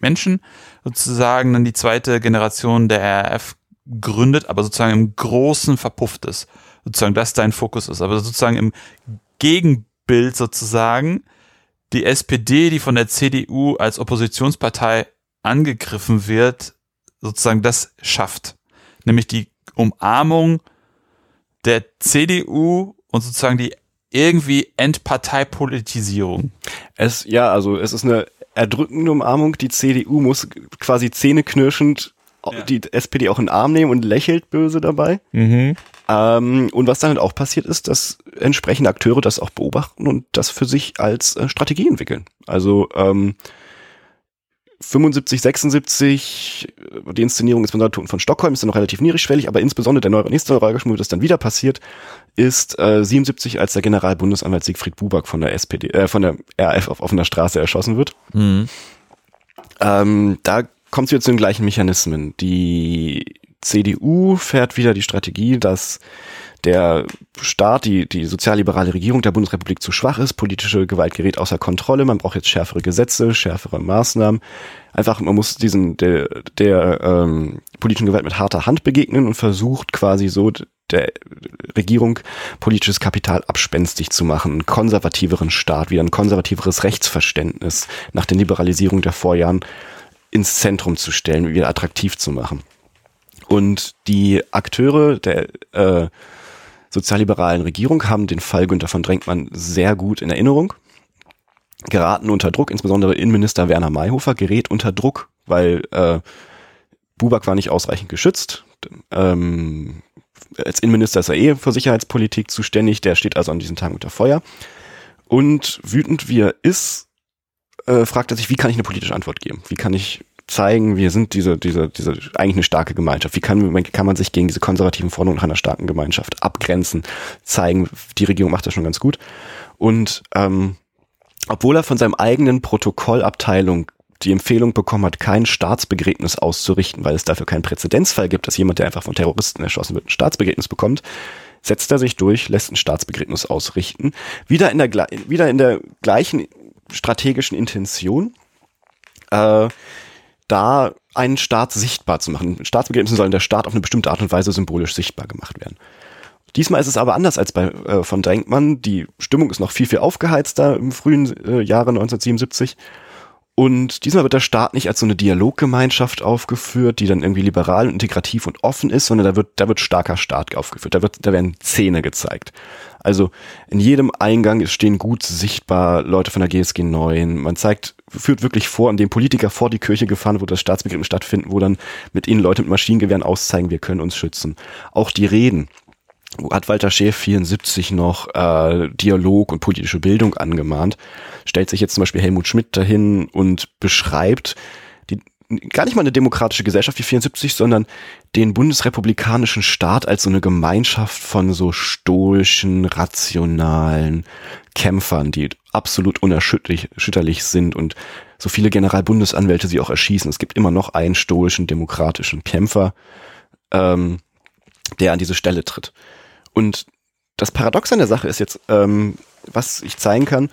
Menschen sozusagen dann die zweite Generation der RAF gründet, aber sozusagen im Großen verpufft ist. Sozusagen das dein Fokus ist. Aber sozusagen im Gegenbild sozusagen die SPD, die von der CDU als Oppositionspartei angegriffen wird, sozusagen das schafft nämlich die Umarmung der CDU und sozusagen die irgendwie Endparteipolitisierung. Es, ja, also es ist eine erdrückende Umarmung. Die CDU muss quasi zähneknirschend ja. die SPD auch in den Arm nehmen und lächelt böse dabei. Mhm. Ähm, und was dann halt auch passiert ist, dass entsprechende Akteure das auch beobachten und das für sich als äh, Strategie entwickeln. Also ähm, 75, 76, äh, die Inszenierung insbesondere Toten von Stockholm ist dann noch relativ niedrigschwellig, aber insbesondere der neue, nächste Move, das dann wieder passiert, ist äh, 77, als der Generalbundesanwalt Siegfried Buback von der SPD, äh, von der RAF auf offener Straße erschossen wird. Mhm. Ähm, da kommt es wieder zu den gleichen Mechanismen. Die CDU fährt wieder die Strategie, dass der Staat, die, die sozialliberale Regierung der Bundesrepublik zu schwach ist, politische Gewalt gerät außer Kontrolle, man braucht jetzt schärfere Gesetze, schärfere Maßnahmen. Einfach, man muss diesen der, der ähm, politischen Gewalt mit harter Hand begegnen und versucht quasi so der Regierung politisches Kapital abspenstig zu machen, einen konservativeren Staat, wieder ein konservativeres Rechtsverständnis nach der Liberalisierung der Vorjahren ins Zentrum zu stellen, wieder attraktiv zu machen. Und die Akteure der äh, sozialliberalen Regierung haben den Fall Günter von Drenkmann sehr gut in Erinnerung, geraten unter Druck, insbesondere Innenminister Werner Mayhofer gerät unter Druck, weil äh, Buback war nicht ausreichend geschützt. Ähm, als Innenminister ist er eh für Sicherheitspolitik zuständig, der steht also an diesen Tagen unter Feuer. Und wütend wie er ist, äh, fragt er sich, wie kann ich eine politische Antwort geben? Wie kann ich zeigen, wir sind diese, diese, diese eigentlich eine starke Gemeinschaft. Wie kann, kann man sich gegen diese konservativen Forderungen nach einer starken Gemeinschaft abgrenzen, zeigen, die Regierung macht das schon ganz gut. Und ähm, obwohl er von seinem eigenen Protokollabteilung die Empfehlung bekommen hat, kein Staatsbegräbnis auszurichten, weil es dafür keinen Präzedenzfall gibt, dass jemand, der einfach von Terroristen erschossen wird, ein Staatsbegräbnis bekommt, setzt er sich durch, lässt ein Staatsbegräbnis ausrichten, wieder in der, wieder in der gleichen strategischen Intention, äh, da einen Staat sichtbar zu machen. Staatsbegräbnissen sollen der Staat auf eine bestimmte Art und Weise symbolisch sichtbar gemacht werden. Diesmal ist es aber anders als bei äh, von Drenkmann. Die Stimmung ist noch viel, viel aufgeheizter im frühen äh, Jahre 1977. Und diesmal wird der Staat nicht als so eine Dialoggemeinschaft aufgeführt, die dann irgendwie liberal und integrativ und offen ist, sondern da wird, da wird starker Staat aufgeführt. Da wird, da werden Zähne gezeigt. Also in jedem Eingang stehen gut sichtbar Leute von der GSG 9. Man zeigt, führt wirklich vor, an dem Politiker vor die Kirche gefahren, wo das Staatsbegriff stattfinden, wo dann mit ihnen Leute mit Maschinengewehren auszeigen, wir können uns schützen. Auch die Reden hat Walter Schäf 74 noch äh, Dialog und politische Bildung angemahnt, stellt sich jetzt zum Beispiel Helmut Schmidt dahin und beschreibt gar nicht mal eine demokratische Gesellschaft wie 74, sondern den bundesrepublikanischen Staat als so eine Gemeinschaft von so stoischen, rationalen Kämpfern, die absolut unerschütterlich sind und so viele Generalbundesanwälte sie auch erschießen. Es gibt immer noch einen stoischen, demokratischen Kämpfer, ähm, der an diese Stelle tritt. Und das Paradox an der Sache ist jetzt, ähm, was ich zeigen kann,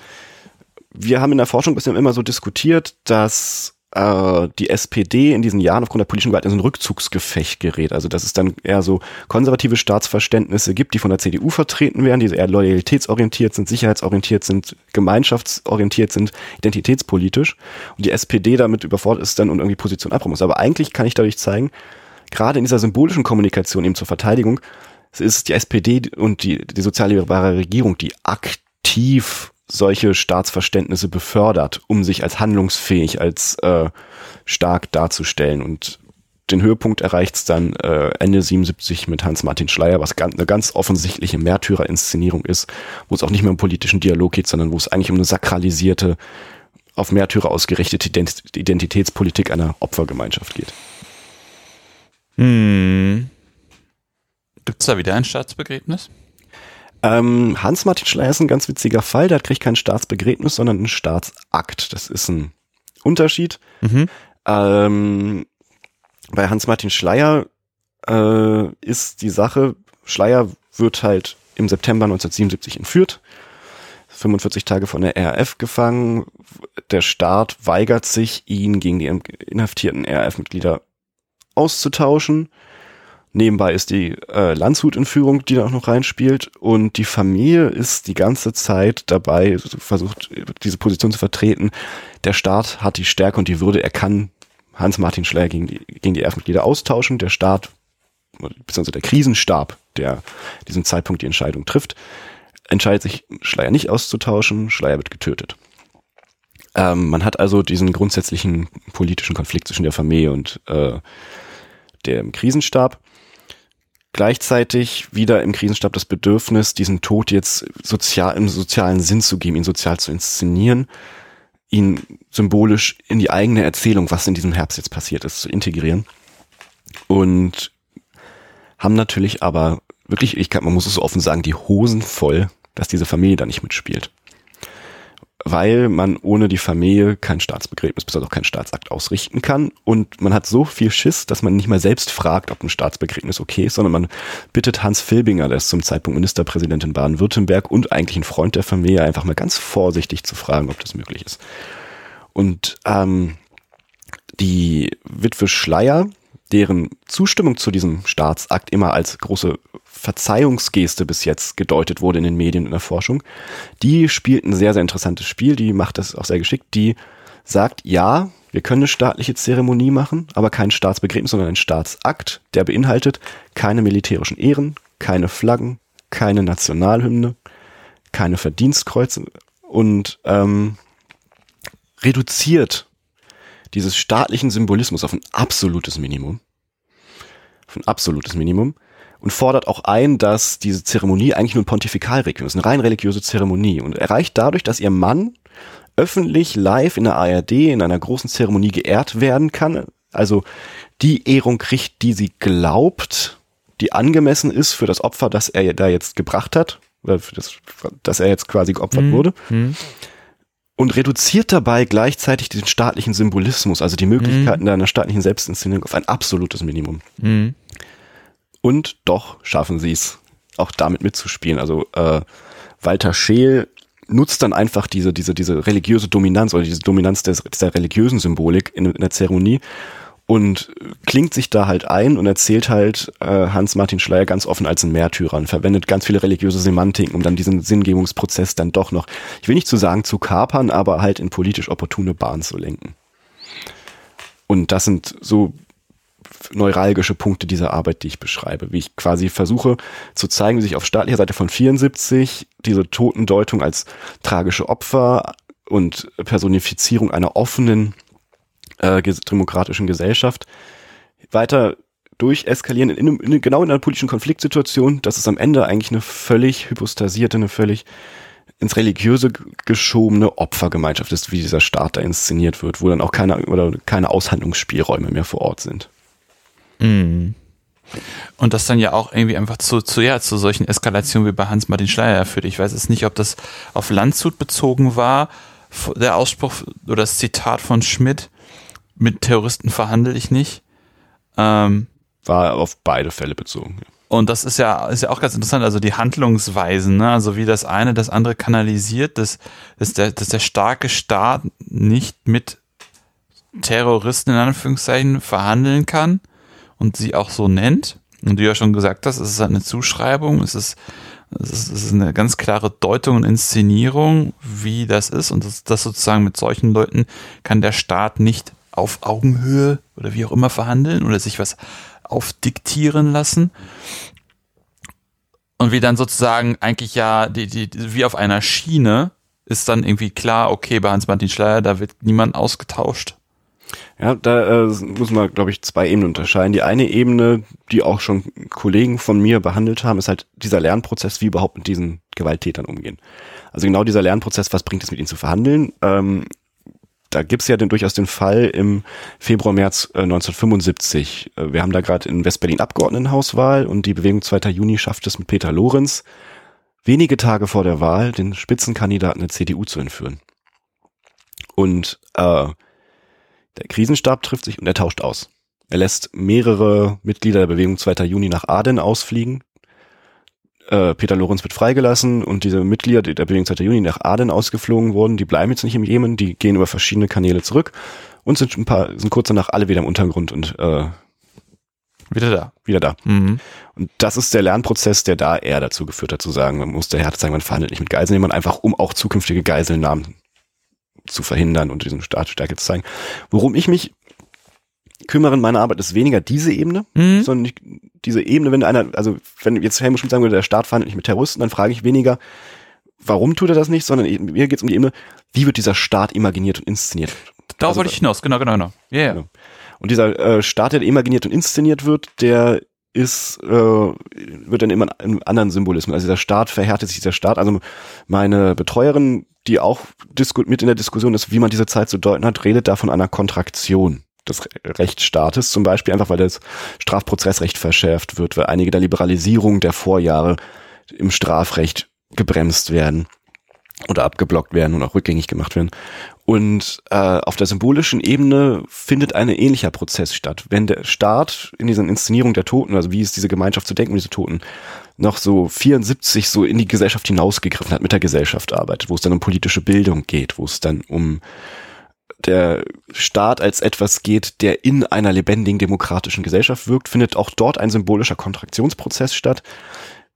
wir haben in der Forschung bisher immer so diskutiert, dass äh, die SPD in diesen Jahren aufgrund der politischen Gewalt in so ein Rückzugsgefecht gerät. Also dass es dann eher so konservative Staatsverständnisse gibt, die von der CDU vertreten werden, die eher loyalitätsorientiert sind, sicherheitsorientiert sind, gemeinschaftsorientiert sind, identitätspolitisch. Und die SPD damit überfordert ist dann und irgendwie Position abräumen muss. Aber eigentlich kann ich dadurch zeigen, gerade in dieser symbolischen Kommunikation eben zur Verteidigung, es ist die SPD und die, die sozialliberale Regierung, die aktiv solche Staatsverständnisse befördert, um sich als handlungsfähig, als äh, stark darzustellen. Und den Höhepunkt erreicht es dann äh, Ende 77 mit Hans-Martin Schleier, was ganz, eine ganz offensichtliche Märtyrerinszenierung ist, wo es auch nicht mehr um politischen Dialog geht, sondern wo es eigentlich um eine sakralisierte, auf Märtyrer ausgerichtete Identitätspolitik einer Opfergemeinschaft geht. Hm. Gibt es da wieder ein Staatsbegräbnis? Ähm, Hans-Martin Schleier ist ein ganz witziger Fall. Der kriegt kein Staatsbegräbnis, sondern ein Staatsakt. Das ist ein Unterschied. Mhm. Ähm, bei Hans-Martin Schleier äh, ist die Sache, Schleier wird halt im September 1977 entführt, 45 Tage von der RAF gefangen. Der Staat weigert sich, ihn gegen die inhaftierten RAF-Mitglieder auszutauschen. Nebenbei ist die äh, Landshut-Entführung, die da auch noch reinspielt. Und die Familie ist die ganze Zeit dabei, versucht, diese Position zu vertreten. Der Staat hat die Stärke und die Würde. Er kann Hans-Martin Schleier gegen die, gegen die Erfmitglieder austauschen. Der Staat, beziehungsweise der Krisenstab, der diesen Zeitpunkt die Entscheidung trifft, entscheidet sich, Schleier nicht auszutauschen. Schleier wird getötet. Ähm, man hat also diesen grundsätzlichen politischen Konflikt zwischen der Familie und äh, dem Krisenstab. Gleichzeitig wieder im Krisenstab das Bedürfnis, diesen Tod jetzt sozial, im sozialen Sinn zu geben, ihn sozial zu inszenieren, ihn symbolisch in die eigene Erzählung, was in diesem Herbst jetzt passiert ist, zu integrieren. Und haben natürlich aber wirklich, ich kann, man muss es so offen sagen, die Hosen voll, dass diese Familie da nicht mitspielt weil man ohne die Familie kein Staatsbegräbnis, bis auch keinen Staatsakt ausrichten kann. Und man hat so viel Schiss, dass man nicht mal selbst fragt, ob ein Staatsbegräbnis okay ist, sondern man bittet Hans Filbinger, der ist zum Zeitpunkt Ministerpräsident in Baden-Württemberg und eigentlich ein Freund der Familie, einfach mal ganz vorsichtig zu fragen, ob das möglich ist. Und ähm, die Witwe Schleier, deren Zustimmung zu diesem Staatsakt immer als große Verzeihungsgeste bis jetzt gedeutet wurde in den Medien und in der Forschung, die spielt ein sehr, sehr interessantes Spiel, die macht das auch sehr geschickt, die sagt, ja, wir können eine staatliche Zeremonie machen, aber kein Staatsbegräbnis, sondern ein Staatsakt, der beinhaltet keine militärischen Ehren, keine Flaggen, keine Nationalhymne, keine Verdienstkreuze und ähm, reduziert dieses staatlichen Symbolismus auf ein absolutes Minimum. Auf ein absolutes Minimum und fordert auch ein, dass diese Zeremonie eigentlich nur ein Pontifikalrequiem ist, eine rein religiöse Zeremonie und erreicht dadurch, dass ihr Mann öffentlich live in der ARD in einer großen Zeremonie geehrt werden kann, also die Ehrung kriegt, die sie glaubt, die angemessen ist für das Opfer, das er da jetzt gebracht hat, oder für das, dass er jetzt quasi geopfert mhm. wurde. Mhm. Und reduziert dabei gleichzeitig den staatlichen Symbolismus, also die Möglichkeiten mhm. einer staatlichen Selbstinszenierung auf ein absolutes Minimum. Mhm. Und doch schaffen sie es, auch damit mitzuspielen. Also äh, Walter Scheel nutzt dann einfach diese, diese, diese religiöse Dominanz oder diese Dominanz des, dieser religiösen Symbolik in, in der Zeremonie und klingt sich da halt ein und erzählt halt äh, Hans-Martin Schleier ganz offen als ein Märtyrer und verwendet ganz viele religiöse Semantiken, um dann diesen Sinngebungsprozess dann doch noch, ich will nicht zu sagen zu kapern, aber halt in politisch opportune Bahn zu lenken. Und das sind so neuralgische Punkte dieser Arbeit, die ich beschreibe, wie ich quasi versuche zu zeigen, wie sich auf staatlicher Seite von 74 diese Totendeutung als tragische Opfer und Personifizierung einer offenen äh, demokratischen Gesellschaft weiter durcheskalieren, in, in, genau in einer politischen Konfliktsituation, dass es am Ende eigentlich eine völlig hypostasierte, eine völlig ins Religiöse geschobene Opfergemeinschaft ist, wie dieser Staat da inszeniert wird, wo dann auch keine, oder keine Aushandlungsspielräume mehr vor Ort sind. Mhm. Und das dann ja auch irgendwie einfach zu, zu, ja, zu solchen Eskalationen wie bei Hans-Martin Schleier führt. Ich weiß es nicht, ob das auf Landshut bezogen war, der Ausspruch oder das Zitat von Schmidt, mit Terroristen verhandle ich nicht. Ähm, war auf beide Fälle bezogen. Ja. Und das ist ja, ist ja auch ganz interessant, also die Handlungsweisen, ne? also wie das eine das andere kanalisiert, dass, dass, der, dass der starke Staat nicht mit Terroristen in Anführungszeichen verhandeln kann und sie auch so nennt. Und du ja schon gesagt hast, es ist eine Zuschreibung, es ist, es ist, es ist eine ganz klare Deutung und Inszenierung, wie das ist. Und das, das sozusagen mit solchen Leuten kann der Staat nicht auf Augenhöhe oder wie auch immer verhandeln oder sich was aufdiktieren lassen. Und wie dann sozusagen eigentlich ja, die, die, wie auf einer Schiene ist dann irgendwie klar, okay, bei Hans-Martin Schleier, da wird niemand ausgetauscht. Ja, da äh, muss man, glaube ich, zwei Ebenen unterscheiden. Die eine Ebene, die auch schon Kollegen von mir behandelt haben, ist halt dieser Lernprozess, wie überhaupt mit diesen Gewalttätern umgehen. Also genau dieser Lernprozess, was bringt es mit ihnen zu verhandeln? Ähm, da gibt's ja den, durchaus den Fall im Februar, März äh, 1975. Äh, wir haben da gerade in Westberlin Abgeordnetenhauswahl und die Bewegung 2. Juni schafft es mit Peter Lorenz, wenige Tage vor der Wahl den Spitzenkandidaten der CDU zu entführen. Und äh, der Krisenstab trifft sich und er tauscht aus. Er lässt mehrere Mitglieder der Bewegung 2. Juni nach Aden ausfliegen. Äh, Peter Lorenz wird freigelassen und diese Mitglieder der Bewegung 2. Juni nach Aden ausgeflogen wurden, die bleiben jetzt nicht im Jemen, die gehen über verschiedene Kanäle zurück und sind ein paar, sind kurz danach alle wieder im Untergrund und äh, wieder da. Wieder da. Mhm. Und das ist der Lernprozess, der da eher dazu geführt hat, zu sagen, man muss der Härte sagen, man verhandelt nicht mit Geiselnehmern, einfach um auch zukünftige Geiselnahmen zu verhindern und diesen Staat Stärke zu zeigen. Worum ich mich kümmere in meiner Arbeit ist weniger diese Ebene, mhm. sondern nicht diese Ebene, wenn einer, also wenn jetzt Helmut Schmidt sagen würde, der Staat verhandelt nicht mit Terroristen, dann frage ich weniger, warum tut er das nicht, sondern mir geht es um die Ebene, wie wird dieser Staat imaginiert und inszeniert. Darauf also, wollte ich hinaus, genau, genau, genau. Yeah. Genau. Und dieser äh, Staat, der imaginiert und inszeniert wird, der ist, äh, wird dann immer einen anderen Symbolismus. Also dieser Staat verhärtet sich dieser Staat. Also meine Betreuerin, die auch mit in der Diskussion ist, wie man diese Zeit zu deuten hat, redet da von einer Kontraktion des Rechtsstaates, zum Beispiel einfach, weil das Strafprozessrecht verschärft wird, weil einige der Liberalisierung der Vorjahre im Strafrecht gebremst werden oder abgeblockt werden und auch rückgängig gemacht werden. Und äh, auf der symbolischen Ebene findet ein ähnlicher Prozess statt. Wenn der Staat in diesen Inszenierungen der Toten, also wie ist diese Gemeinschaft zu denken, diese Toten, noch so 74 so in die Gesellschaft hinausgegriffen hat, mit der Gesellschaft arbeitet, wo es dann um politische Bildung geht, wo es dann um der Staat als etwas geht, der in einer lebendigen demokratischen Gesellschaft wirkt, findet auch dort ein symbolischer Kontraktionsprozess statt,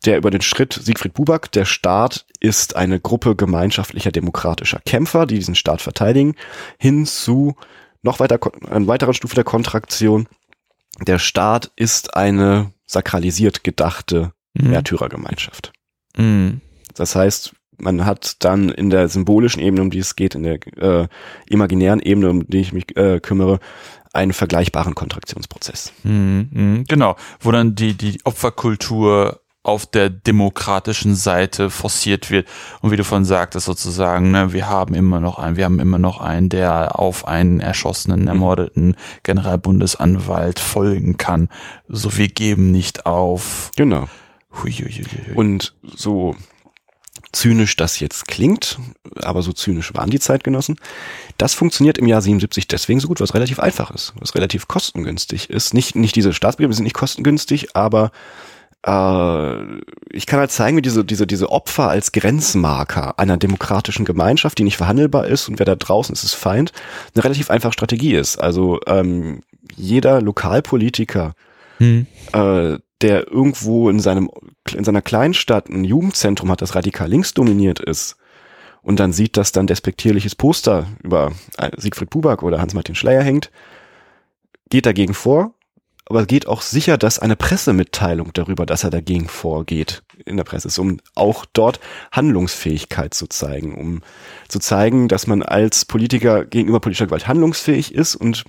der über den Schritt Siegfried Buback, der Staat ist eine Gruppe gemeinschaftlicher demokratischer Kämpfer, die diesen Staat verteidigen, hin zu noch weiter, eine weitere Stufe der Kontraktion. Der Staat ist eine sakralisiert gedachte mhm. Märtyrergemeinschaft. Mhm. Das heißt, man hat dann in der symbolischen Ebene, um die es geht, in der äh, imaginären Ebene, um die ich mich äh, kümmere, einen vergleichbaren Kontraktionsprozess. Mhm, mh, genau, wo dann die, die Opferkultur auf der demokratischen Seite forciert wird. Und wie du von sagtest, sozusagen, ne, wir haben immer noch einen, wir haben immer noch einen, der auf einen erschossenen, mhm. ermordeten Generalbundesanwalt folgen kann. So, wir geben nicht auf. Genau. Huiuiuiui. Und so zynisch das jetzt klingt, aber so zynisch waren die Zeitgenossen. Das funktioniert im Jahr 77 deswegen so gut, was relativ einfach ist, was relativ kostengünstig ist. Nicht, nicht diese Staatsbegriffe sind nicht kostengünstig, aber äh, ich kann halt zeigen, wie diese, diese, diese Opfer als Grenzmarker einer demokratischen Gemeinschaft, die nicht verhandelbar ist und wer da draußen ist, ist Feind, eine relativ einfache Strategie ist. Also ähm, jeder Lokalpolitiker, hm. äh, der irgendwo in seinem in seiner Kleinstadt ein Jugendzentrum hat, das radikal links dominiert ist, und dann sieht, dass dann despektierliches Poster über Siegfried Buback oder Hans-Martin Schleier hängt, geht dagegen vor aber geht auch sicher, dass eine Pressemitteilung darüber, dass er dagegen vorgeht, in der Presse ist, um auch dort Handlungsfähigkeit zu zeigen, um zu zeigen, dass man als Politiker gegenüber politischer Gewalt handlungsfähig ist und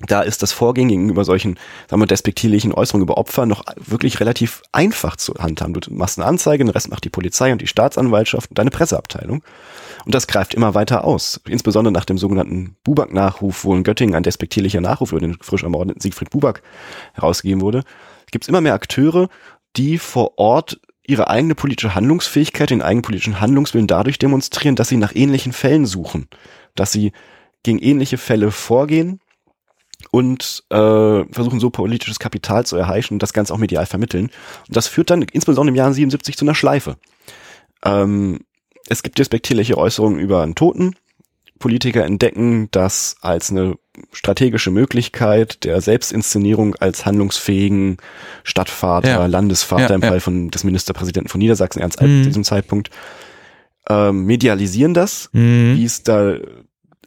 da ist das Vorgehen gegenüber solchen, sagen wir, despektierlichen Äußerungen über Opfer noch wirklich relativ einfach zu handhaben. Du machst eine Anzeige, den Rest macht die Polizei und die Staatsanwaltschaft und deine Presseabteilung. Und das greift immer weiter aus. Insbesondere nach dem sogenannten Buback-Nachruf, wo in Göttingen ein despektierlicher Nachruf über den frisch ermordeten Siegfried Buback herausgegeben wurde, gibt es immer mehr Akteure, die vor Ort ihre eigene politische Handlungsfähigkeit, den eigenen politischen Handlungswillen dadurch demonstrieren, dass sie nach ähnlichen Fällen suchen, dass sie gegen ähnliche Fälle vorgehen und äh, versuchen so politisches Kapital zu erheischen und das Ganze auch medial vermitteln. Und das führt dann insbesondere im Jahr 77 zu einer Schleife. Ähm, es gibt despektierliche Äußerungen über einen Toten. Politiker entdecken das als eine strategische Möglichkeit der Selbstinszenierung als handlungsfähigen Stadtvater, ja. Landesvater ja, im ja. Fall von des Ministerpräsidenten von Niedersachsen, Ernst Alp, mhm. zu diesem Zeitpunkt, ähm, medialisieren das, mhm. wie es da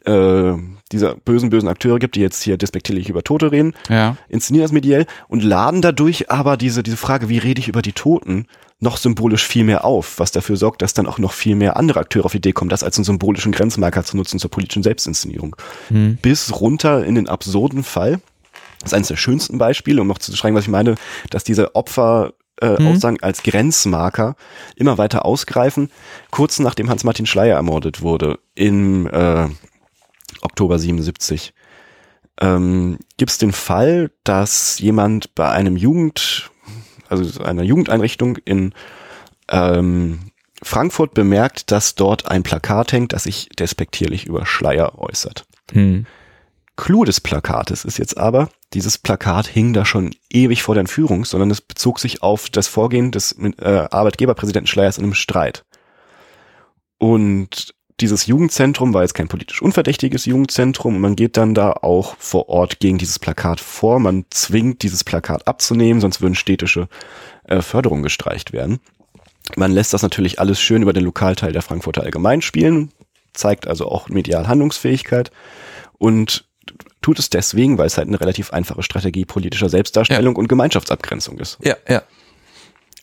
äh, dieser bösen, bösen Akteure gibt, die jetzt hier despektierlich über Tote reden, ja. inszenieren das mediell und laden dadurch aber diese, diese Frage, wie rede ich über die Toten, noch symbolisch viel mehr auf, was dafür sorgt, dass dann auch noch viel mehr andere Akteure auf die Idee kommen, das als einen symbolischen Grenzmarker zu nutzen zur politischen Selbstinszenierung. Hm. Bis runter in den absurden Fall. Das ist eines der schönsten Beispiele, um noch zu schreiben, was ich meine, dass diese Opfer äh, hm. Aussagen als Grenzmarker immer weiter ausgreifen. Kurz nachdem Hans-Martin Schleier ermordet wurde, im äh, Oktober 77, ähm, gibt es den Fall, dass jemand bei einem Jugend also einer Jugendeinrichtung in ähm, Frankfurt bemerkt, dass dort ein Plakat hängt, das sich despektierlich über Schleier äußert. Hm. Clou des Plakates ist jetzt aber, dieses Plakat hing da schon ewig vor der Entführung, sondern es bezog sich auf das Vorgehen des äh, Arbeitgeberpräsidenten Schleiers in einem Streit. Und dieses Jugendzentrum war jetzt kein politisch unverdächtiges Jugendzentrum. Man geht dann da auch vor Ort gegen dieses Plakat vor. Man zwingt dieses Plakat abzunehmen, sonst würden städtische äh, Förderungen gestreicht werden. Man lässt das natürlich alles schön über den Lokalteil der Frankfurter Allgemein spielen, zeigt also auch medial Handlungsfähigkeit und tut es deswegen, weil es halt eine relativ einfache Strategie politischer Selbstdarstellung ja. und Gemeinschaftsabgrenzung ist. Ja, ja.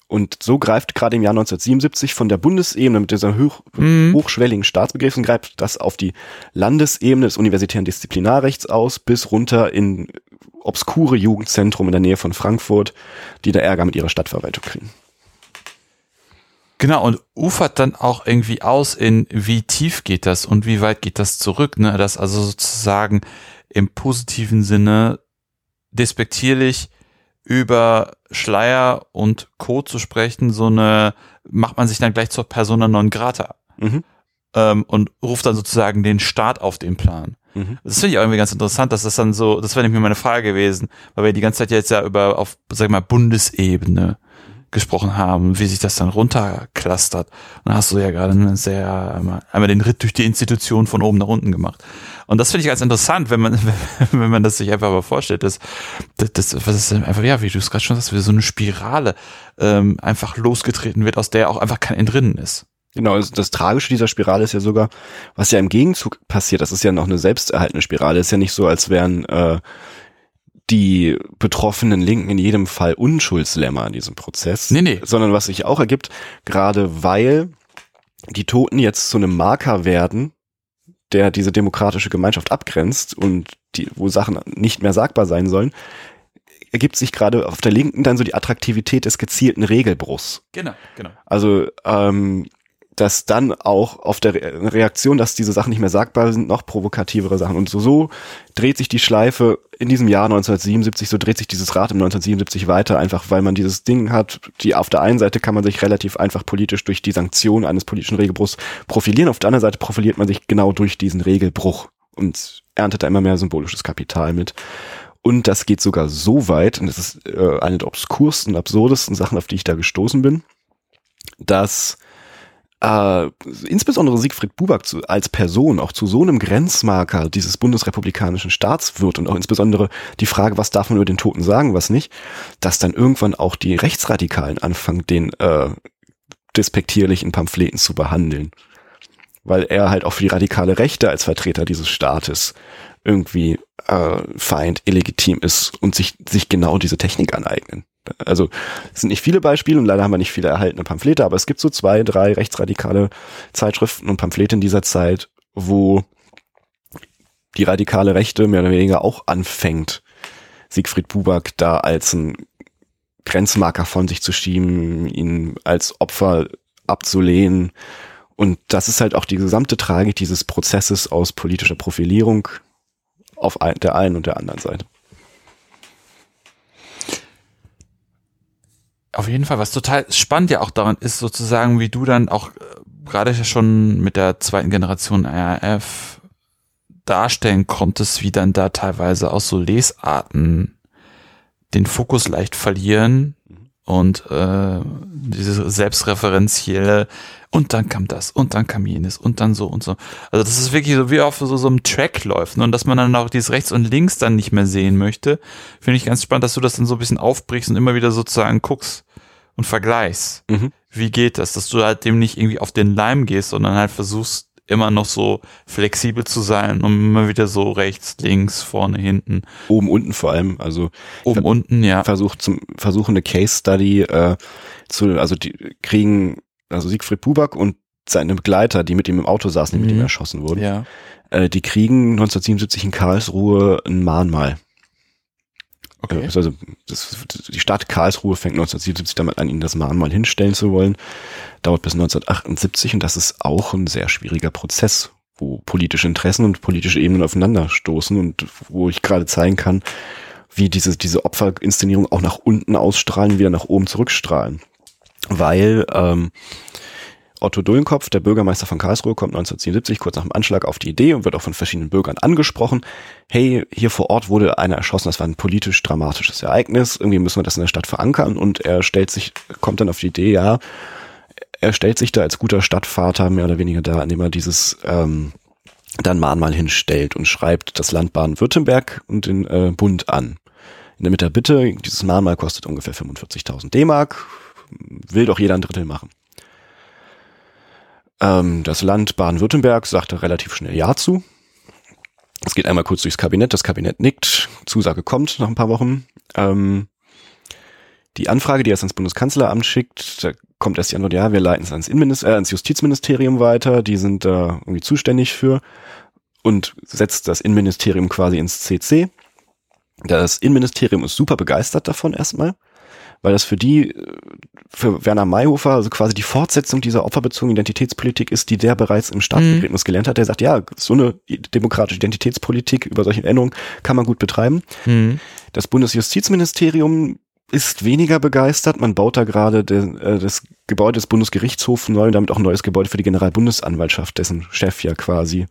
Und so greift gerade im Jahr 1977 von der Bundesebene mit dieser hoch, mhm. hochschwelligen Staatsbegriffen greift das auf die Landesebene des universitären Disziplinarrechts aus bis runter in obskure Jugendzentrum in der Nähe von Frankfurt, die da Ärger mit ihrer Stadtverwaltung kriegen. Genau, und ufert dann auch irgendwie aus in, wie tief geht das und wie weit geht das zurück, ne? Das also sozusagen im positiven Sinne despektierlich über Schleier und Co. zu sprechen, so eine, macht man sich dann gleich zur Persona non grata. Mhm. Ähm, und ruft dann sozusagen den Staat auf den Plan. Mhm. Das finde ich auch irgendwie ganz interessant, dass das dann so, das wäre nämlich meine Frage gewesen, weil wir die ganze Zeit jetzt ja über, auf, sag ich mal, Bundesebene gesprochen haben, wie sich das dann runterklustert. Und da hast du ja gerade sehr, einmal den Ritt durch die Institution von oben nach unten gemacht. Und das finde ich ganz interessant, wenn man, wenn man das sich einfach mal vorstellt, dass, das, das, ist einfach, ja, wie du es gerade schon sagst, wie so eine Spirale ähm, einfach losgetreten wird, aus der auch einfach kein Entrinnen ist. Genau, also das Tragische dieser Spirale ist ja sogar, was ja im Gegenzug passiert, das ist ja noch eine selbsterhaltende Spirale, ist ja nicht so, als wären äh, die betroffenen Linken in jedem Fall Unschuldslämmer in diesem Prozess. Nee, nee. Sondern was sich auch ergibt, gerade weil die Toten jetzt zu einem Marker werden, der diese demokratische Gemeinschaft abgrenzt und die, wo Sachen nicht mehr sagbar sein sollen, ergibt sich gerade auf der Linken dann so die Attraktivität des gezielten Regelbruchs. Genau, genau. Also ähm, dass dann auch auf der Reaktion, dass diese Sachen nicht mehr sagbar sind, noch provokativere Sachen. Und so, so dreht sich die Schleife in diesem Jahr 1977, so dreht sich dieses Rad im 1977 weiter, einfach weil man dieses Ding hat, die auf der einen Seite kann man sich relativ einfach politisch durch die Sanktion eines politischen Regelbruchs profilieren, auf der anderen Seite profiliert man sich genau durch diesen Regelbruch und erntet da immer mehr symbolisches Kapital mit. Und das geht sogar so weit, und das ist äh, eine der obskursten, absurdesten Sachen, auf die ich da gestoßen bin, dass äh, insbesondere Siegfried Buback zu, als Person auch zu so einem Grenzmarker dieses bundesrepublikanischen Staats wird und auch insbesondere die Frage, was darf man über den Toten sagen, was nicht, dass dann irgendwann auch die Rechtsradikalen anfangen, den äh, despektierlichen Pamphleten zu behandeln. Weil er halt auch für die radikale Rechte als Vertreter dieses Staates irgendwie äh, feind, illegitim ist und sich, sich genau diese Technik aneignen. Also es sind nicht viele Beispiele und leider haben wir nicht viele erhaltene Pamphlete, aber es gibt so zwei, drei rechtsradikale Zeitschriften und Pamphlete in dieser Zeit, wo die radikale Rechte mehr oder weniger auch anfängt, Siegfried Buback da als ein Grenzmarker von sich zu schieben, ihn als Opfer abzulehnen. Und das ist halt auch die gesamte Tragik dieses Prozesses aus politischer Profilierung auf der einen und der anderen Seite. Auf jeden Fall, was total spannend ja auch daran ist, sozusagen, wie du dann auch äh, gerade schon mit der zweiten Generation RF darstellen konntest, wie dann da teilweise auch so Lesarten den Fokus leicht verlieren und äh, diese selbstreferenzielle und dann kam das und dann kam jenes und dann so und so. Also das ist wirklich so wie auf so, so einem Track läuft ne? und dass man dann auch dieses rechts und links dann nicht mehr sehen möchte, finde ich ganz spannend, dass du das dann so ein bisschen aufbrichst und immer wieder sozusagen guckst und vergleichst. Mhm. Wie geht das, dass du halt dem nicht irgendwie auf den Leim gehst, sondern halt versuchst immer noch so flexibel zu sein und immer wieder so rechts, links, vorne, hinten. Oben, unten vor allem. Also oben, unten, ja. Versucht zum, versuchen eine Case Study äh, zu, also die kriegen also Siegfried Buback und seine Begleiter, die mit ihm im Auto saßen, die mhm. mit ihm mhm. erschossen wurden, ja. äh, die kriegen 1977 in Karlsruhe ein Mahnmal. Okay. Äh, also das, die Stadt Karlsruhe fängt 1977 damit an, ihnen das Mahnmal hinstellen zu wollen. Dauert bis 1978 und das ist auch ein sehr schwieriger Prozess, wo politische Interessen und politische Ebenen aufeinanderstoßen und wo ich gerade zeigen kann, wie diese, diese Opferinszenierung auch nach unten ausstrahlen, wieder nach oben zurückstrahlen weil ähm, Otto Dullenkopf, der Bürgermeister von Karlsruhe, kommt 1977 kurz nach dem Anschlag auf die Idee und wird auch von verschiedenen Bürgern angesprochen. Hey, hier vor Ort wurde einer erschossen, das war ein politisch dramatisches Ereignis, irgendwie müssen wir das in der Stadt verankern und er stellt sich, kommt dann auf die Idee, ja, er stellt sich da als guter Stadtvater mehr oder weniger da, indem er dieses ähm, dann Mahnmal hinstellt und schreibt das Land Baden-Württemberg und den äh, Bund an. In der Mitte Bitte, dieses Mahnmal kostet ungefähr 45.000 D-Mark, will doch jeder ein Drittel machen. Ähm, das Land Baden-Württemberg sagte relativ schnell Ja zu. Es geht einmal kurz durchs Kabinett, das Kabinett nickt, Zusage kommt nach ein paar Wochen. Ähm, die Anfrage, die er ans Bundeskanzleramt schickt, da kommt erst die Antwort, ja, wir leiten es ans, Innenminister, äh, ans Justizministerium weiter, die sind da irgendwie zuständig für und setzt das Innenministerium quasi ins CC. Das Innenministerium ist super begeistert davon erstmal, weil das für die, äh, für Werner Mayhofer, also quasi die Fortsetzung dieser opferbezogenen Identitätspolitik ist, die der bereits im Staatsbegräbnis mhm. gelernt hat. Der sagt, ja, so eine demokratische Identitätspolitik über solche Änderungen kann man gut betreiben. Mhm. Das Bundesjustizministerium ist weniger begeistert. Man baut da gerade de, äh, das Gebäude des Bundesgerichtshofs neu und damit auch ein neues Gebäude für die Generalbundesanwaltschaft, dessen Chef ja quasi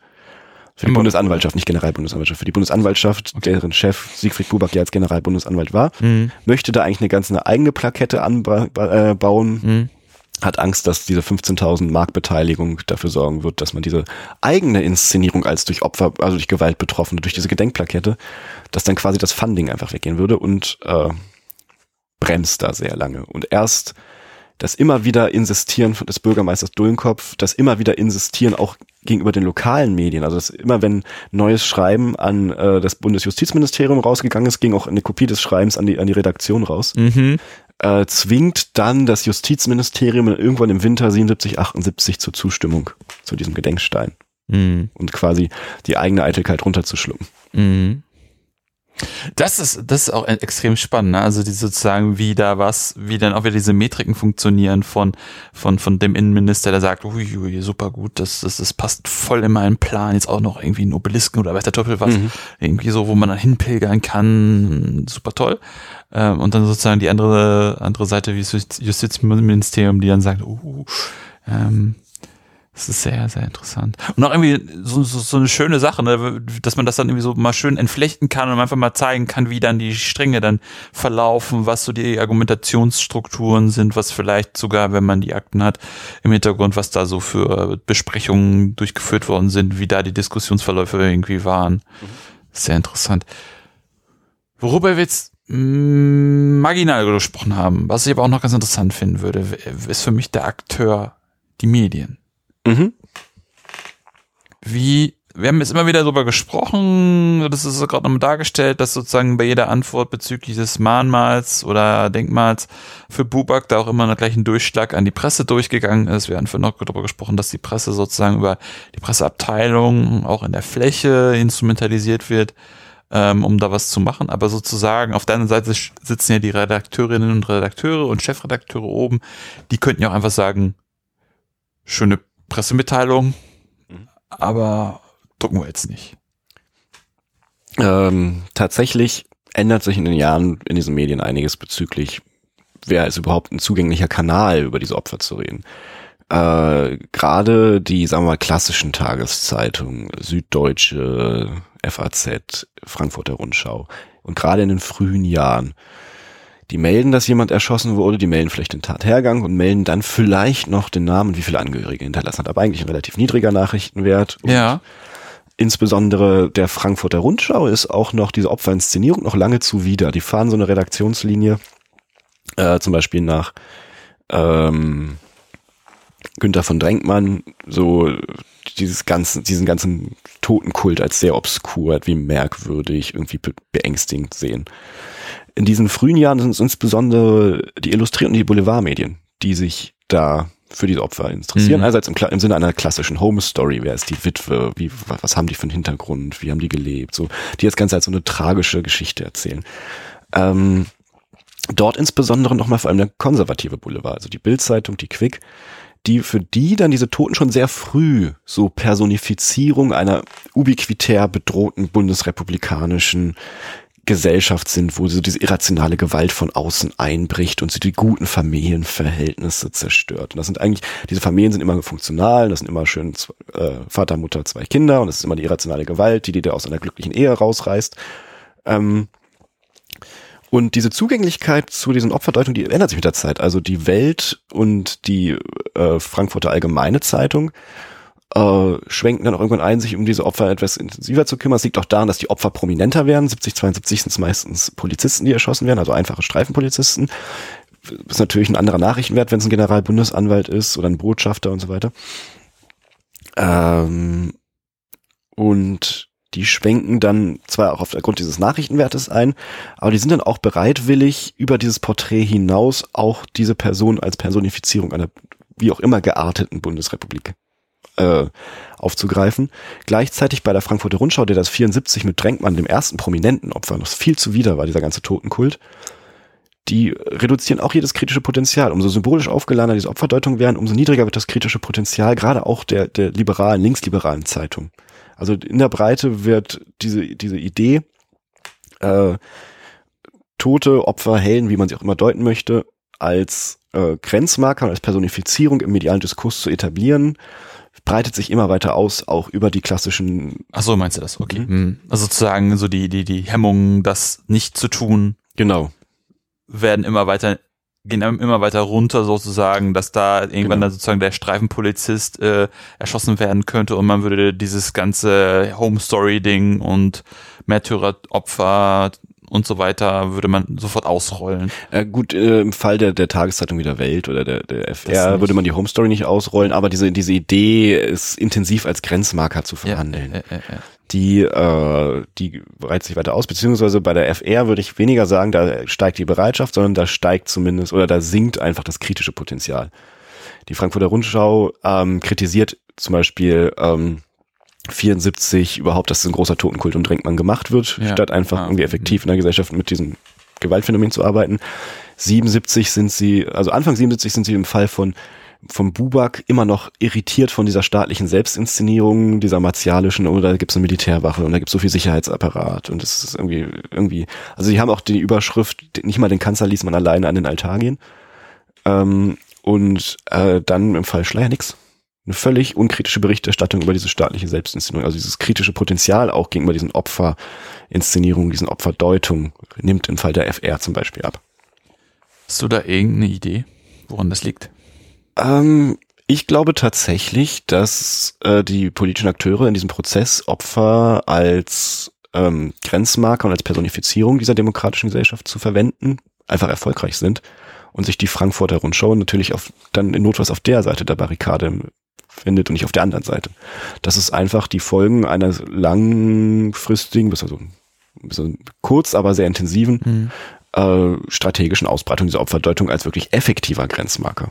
für die Immer. Bundesanwaltschaft, nicht Generalbundesanwaltschaft, für die Bundesanwaltschaft, okay. deren Chef Siegfried Buback ja als Generalbundesanwalt war, mhm. möchte da eigentlich eine ganz eine eigene Plakette anbauen, äh, mhm. hat Angst, dass diese 15.000 Mark Beteiligung dafür sorgen wird, dass man diese eigene Inszenierung als durch Opfer, also durch Gewalt Betroffene, durch diese Gedenkplakette, dass dann quasi das Funding einfach weggehen würde und äh, bremst da sehr lange. Und erst das immer wieder Insistieren des Bürgermeisters Dullenkopf, das immer wieder Insistieren auch gegenüber den lokalen Medien, also dass immer wenn neues Schreiben an äh, das Bundesjustizministerium rausgegangen ist, ging auch eine Kopie des Schreibens an die, an die Redaktion raus, mhm. äh, zwingt dann das Justizministerium irgendwann im Winter 77, 78 zur Zustimmung zu diesem Gedenkstein mhm. und quasi die eigene Eitelkeit runterzuschlucken. Mhm. Das ist, das ist auch extrem spannend, ne? also die sozusagen, wie da was, wie dann auch wieder diese Metriken funktionieren von, von, von dem Innenminister, der sagt, ui, ui super gut, das, das, das passt voll in meinen Plan, jetzt auch noch irgendwie ein Obelisken oder weiß der Teufel was, mhm. irgendwie so, wo man dann hinpilgern kann, super toll. Ähm, und dann sozusagen die andere, andere Seite wie das Justizministerium, die dann sagt, uh, ähm, das ist sehr, sehr interessant. Und auch irgendwie so, so, so eine schöne Sache, ne? dass man das dann irgendwie so mal schön entflechten kann und einfach mal zeigen kann, wie dann die Stränge dann verlaufen, was so die Argumentationsstrukturen sind, was vielleicht sogar, wenn man die Akten hat, im Hintergrund, was da so für Besprechungen durchgeführt worden sind, wie da die Diskussionsverläufe irgendwie waren. Sehr interessant. Worüber wir jetzt mm, marginal gesprochen haben, was ich aber auch noch ganz interessant finden würde, ist für mich der Akteur die Medien. Mhm. Wie, wir haben jetzt immer wieder darüber gesprochen, das ist gerade nochmal dargestellt, dass sozusagen bei jeder Antwort bezüglich des Mahnmals oder Denkmals für Bubak da auch immer gleich ein Durchschlag an die Presse durchgegangen ist. Wir haben vorhin noch darüber gesprochen, dass die Presse sozusagen über die Presseabteilung auch in der Fläche instrumentalisiert wird, ähm, um da was zu machen. Aber sozusagen auf der anderen Seite sitzen ja die Redakteurinnen und Redakteure und Chefredakteure oben, die könnten ja auch einfach sagen, schöne Pressemitteilung, mhm. aber drucken wir jetzt nicht. Ähm, tatsächlich ändert sich in den Jahren in diesen Medien einiges bezüglich, wer ist überhaupt ein zugänglicher Kanal, über diese Opfer zu reden. Äh, Gerade die, sagen wir mal, klassischen Tageszeitungen, Süddeutsche, FAZ, Frankfurter Rundschau und gerade in den frühen Jahren die melden, dass jemand erschossen wurde, die melden vielleicht den Tathergang und melden dann vielleicht noch den Namen, wie viele Angehörige hinterlassen hat. Aber eigentlich ein relativ niedriger Nachrichtenwert. Und ja. Insbesondere der Frankfurter Rundschau ist auch noch diese Opferinszenierung noch lange zuwider. Die fahren so eine Redaktionslinie, äh, zum Beispiel nach ähm, Günther von Drenkmann, so dieses ganzen, diesen ganzen Totenkult als sehr obskur, wie merkwürdig, irgendwie beängstigend sehen in diesen frühen Jahren sind es insbesondere die Illustrierten und die Boulevardmedien, die sich da für diese Opfer interessieren. Mhm. Einerseits im, im, Sinne einer klassischen Home Story, wer ist die Witwe, wie, was haben die für einen Hintergrund, wie haben die gelebt, so, die das Ganze als so eine tragische Geschichte erzählen. Ähm, dort insbesondere nochmal vor allem der konservative Boulevard, also die Bildzeitung, die Quick, die für die dann diese Toten schon sehr früh so Personifizierung einer ubiquitär bedrohten bundesrepublikanischen Gesellschaft sind, wo so diese irrationale Gewalt von außen einbricht und sie die guten Familienverhältnisse zerstört. Und das sind eigentlich, diese Familien sind immer funktional, das sind immer schön äh, Vater, Mutter, zwei Kinder und das ist immer die irrationale Gewalt, die die da aus einer glücklichen Ehe rausreißt. Ähm, und diese Zugänglichkeit zu diesen Opferdeutungen, die ändert sich mit der Zeit. Also die Welt und die äh, Frankfurter Allgemeine Zeitung äh, schwenken dann auch irgendwann ein, sich um diese Opfer etwas intensiver zu kümmern. Es liegt auch daran, dass die Opfer prominenter werden. 70, 72 sind es meistens Polizisten, die erschossen werden, also einfache Streifenpolizisten. Ist natürlich ein anderer Nachrichtenwert, wenn es ein Generalbundesanwalt ist oder ein Botschafter und so weiter. Ähm, und die schwenken dann zwar auch aufgrund dieses Nachrichtenwertes ein, aber die sind dann auch bereitwillig, über dieses Porträt hinaus auch diese Person als Personifizierung einer wie auch immer gearteten Bundesrepublik äh, aufzugreifen. Gleichzeitig bei der Frankfurter Rundschau, der das 74 mit Drängmann, dem ersten prominenten Opfer, was viel zuwider war, dieser ganze Totenkult, die reduzieren auch jedes kritische Potenzial. Umso symbolisch aufgeladener diese Opferdeutungen werden, umso niedriger wird das kritische Potenzial, gerade auch der, der liberalen, linksliberalen Zeitung. Also in der Breite wird diese, diese Idee, äh, Tote, Opfer, Helden, wie man sie auch immer deuten möchte, als äh, Grenzmarker und als Personifizierung im medialen Diskurs zu etablieren, breitet sich immer weiter aus, auch über die klassischen. Ach so, meinst du das? Okay. Mhm. Also sozusagen so die, die, die Hemmungen, das nicht zu tun. Genau. Werden immer weiter, gehen immer weiter runter sozusagen, dass da irgendwann genau. dann sozusagen der Streifenpolizist äh, erschossen werden könnte und man würde dieses ganze Home Story Ding und Märtyreropfer und so weiter würde man sofort ausrollen. Äh, gut, äh, im Fall der, der Tageszeitung wie der Welt oder der, der FR würde man die Home Story nicht ausrollen, aber diese, diese Idee ist intensiv als Grenzmarker zu verhandeln. Ja, ja, die, äh, die breitet sich weiter aus, beziehungsweise bei der FR würde ich weniger sagen, da steigt die Bereitschaft, sondern da steigt zumindest oder da sinkt einfach das kritische Potenzial. Die Frankfurter Rundschau ähm, kritisiert zum Beispiel ähm, 74 überhaupt, dass ein großer Totenkult um Drinkmann gemacht wird, ja. statt einfach ah, irgendwie effektiv in der Gesellschaft mit diesem Gewaltphänomen zu arbeiten. 77 sind sie, also Anfang 77 sind sie im Fall von vom Bubak immer noch irritiert von dieser staatlichen Selbstinszenierung, dieser martialischen, oder da gibt's eine Militärwache und da gibt's so viel Sicherheitsapparat und das ist irgendwie, irgendwie, also sie haben auch die Überschrift, nicht mal den Kanzler ließ man alleine an den Altar gehen. Ähm, und äh, dann im Fall Schleier nix eine völlig unkritische Berichterstattung über diese staatliche Selbstinszenierung, also dieses kritische Potenzial auch gegenüber diesen Opferinszenierungen, diesen Opferdeutungen, nimmt im Fall der FR zum Beispiel ab. Hast du da irgendeine Idee, woran das liegt? Ähm, ich glaube tatsächlich, dass äh, die politischen Akteure in diesem Prozess Opfer als ähm, Grenzmarker und als Personifizierung dieser demokratischen Gesellschaft zu verwenden, einfach erfolgreich sind und sich die Frankfurter Rundschau natürlich auf, dann in Notfalls auf der Seite der Barrikade findet und nicht auf der anderen Seite. Das ist einfach die Folgen einer langfristigen, bis also, bis kurz, aber sehr intensiven mhm. äh, strategischen Ausbreitung dieser Opferdeutung als wirklich effektiver Grenzmarker.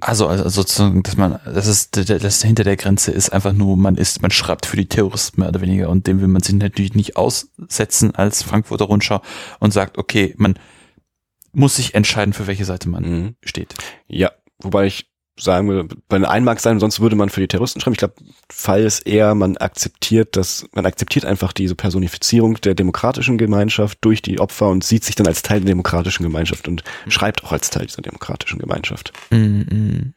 Also, also sozusagen, dass man, das ist, das hinter der Grenze ist einfach nur, man ist, man schreibt für die Terroristen mehr oder weniger und dem will man sich natürlich nicht aussetzen als Frankfurter Rundschau und sagt, okay, man muss sich entscheiden, für welche Seite man mhm. steht. Ja, wobei ich sagen wir, bei den einen mag sein, sonst würde man für die Terroristen schreiben. Ich glaube, Fall ist eher, man akzeptiert das, man akzeptiert einfach diese Personifizierung der demokratischen Gemeinschaft durch die Opfer und sieht sich dann als Teil der demokratischen Gemeinschaft und mhm. schreibt auch als Teil dieser demokratischen Gemeinschaft. Mhm.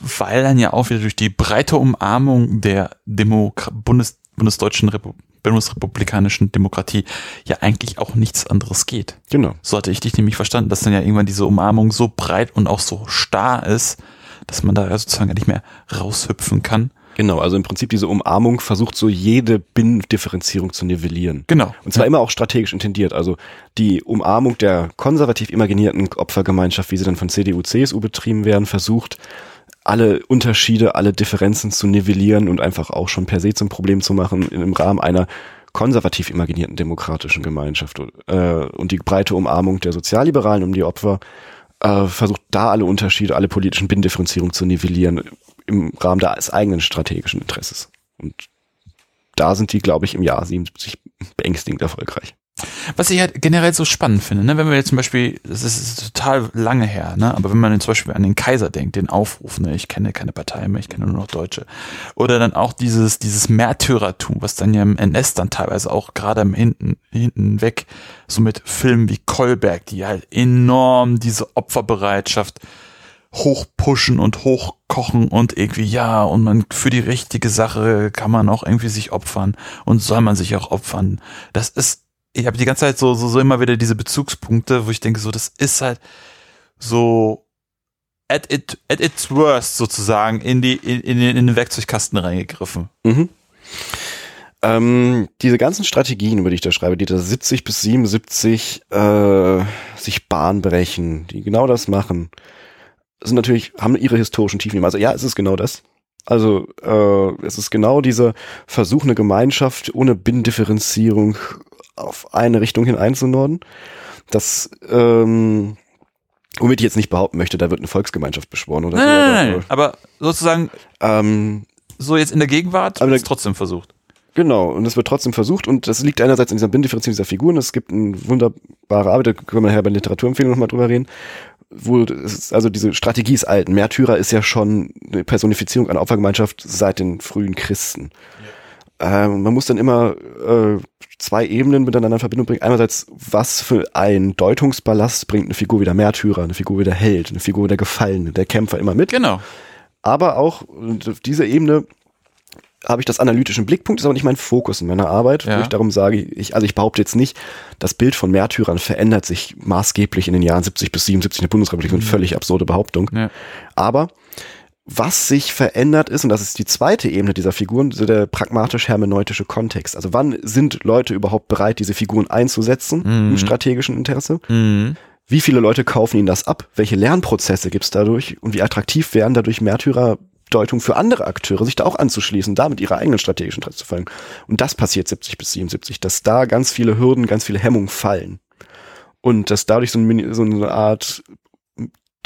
Weil dann ja auch wieder durch die breite Umarmung der Demo Bundes bundesdeutschen Repu bundesrepublikanischen Demokratie ja eigentlich auch nichts anderes geht. Genau. So hatte ich dich nämlich verstanden, dass dann ja irgendwann diese Umarmung so breit und auch so starr ist, dass man da sozusagen nicht mehr raushüpfen kann. Genau, also im Prinzip diese Umarmung versucht so jede Binnendifferenzierung zu nivellieren. Genau. Und zwar ja. immer auch strategisch intendiert. Also die Umarmung der konservativ imaginierten Opfergemeinschaft, wie sie dann von CDU, CSU betrieben werden, versucht alle Unterschiede, alle Differenzen zu nivellieren und einfach auch schon per se zum Problem zu machen im Rahmen einer konservativ imaginierten demokratischen Gemeinschaft. Äh, und die breite Umarmung der Sozialliberalen um die Opfer äh, versucht da alle Unterschiede, alle politischen Binnendifferenzierungen zu nivellieren im Rahmen des eigenen strategischen Interesses. Und da sind die, glaube ich, im Jahr 77 beängstigend erfolgreich. Was ich halt generell so spannend finde, ne, wenn wir jetzt zum Beispiel, das ist total lange her, ne, aber wenn man zum Beispiel an den Kaiser denkt, den Aufruf, ne, ich kenne keine Partei mehr, ich kenne nur noch Deutsche, oder dann auch dieses, dieses Märtyrertum, was dann ja im NS dann teilweise auch gerade im hinten, hinten weg, so mit Filmen wie Kolberg, die halt enorm diese Opferbereitschaft hochpushen und hochkochen und irgendwie, ja, und man für die richtige Sache kann man auch irgendwie sich opfern und soll man sich auch opfern. Das ist ich habe die ganze Zeit so, so, so immer wieder diese Bezugspunkte, wo ich denke, so, das ist halt so at, it, at its worst sozusagen in, die, in, in, in den Werkzeugkasten reingegriffen. Mhm. Ähm, diese ganzen Strategien, über die ich da schreibe, die da 70 bis 77 äh, sich Bahn brechen, die genau das machen, sind natürlich, haben ihre historischen Tiefen. Also ja, es ist genau das. Also äh, es ist genau dieser Versuch, eine Gemeinschaft ohne Binnendifferenzierung auf eine Richtung hin einzunorden. Das, ähm, womit ich jetzt nicht behaupten möchte, da wird eine Volksgemeinschaft beschworen oder nein, so. Nein, nein, aber sozusagen. Ähm, so jetzt in der Gegenwart wird es trotzdem versucht. Genau, und es wird trotzdem versucht und das liegt einerseits in dieser Bindifferenzierung dieser Figuren. Es gibt eine wunderbare Arbeit, da können wir nachher bei Literaturempfehlungen nochmal drüber reden, wo es also diese Strategie ist alt. Märtyrer ist ja schon eine Personifizierung einer Opfergemeinschaft seit den frühen Christen. Ähm, man muss dann immer äh, zwei Ebenen miteinander in Verbindung bringen. Einerseits, was für ein Deutungsballast bringt eine Figur wie der Märtyrer, eine Figur wie der Held, eine Figur wie der Gefallene, der Kämpfer immer mit Genau. aber auch auf dieser Ebene habe ich das analytischen Blickpunkt, ist aber nicht mein Fokus in meiner Arbeit, Ja. wo ich darum sage, ich, also ich behaupte jetzt nicht, das Bild von Märtyrern verändert sich maßgeblich in den Jahren 70 bis 77 in der Bundesrepublik, eine völlig absurde Behauptung. Ja. Aber was sich verändert ist, und das ist die zweite Ebene dieser Figuren, so der pragmatisch-hermeneutische Kontext. Also wann sind Leute überhaupt bereit, diese Figuren einzusetzen im strategischen Interesse? Mhm. Wie viele Leute kaufen ihnen das ab? Welche Lernprozesse gibt's dadurch? Und wie attraktiv wären dadurch Märtyrerdeutung für andere Akteure, sich da auch anzuschließen, damit ihre eigenen strategischen Interessen zu folgen? Und das passiert 70 bis 77, dass da ganz viele Hürden, ganz viele Hemmungen fallen. Und dass dadurch so, ein, so eine Art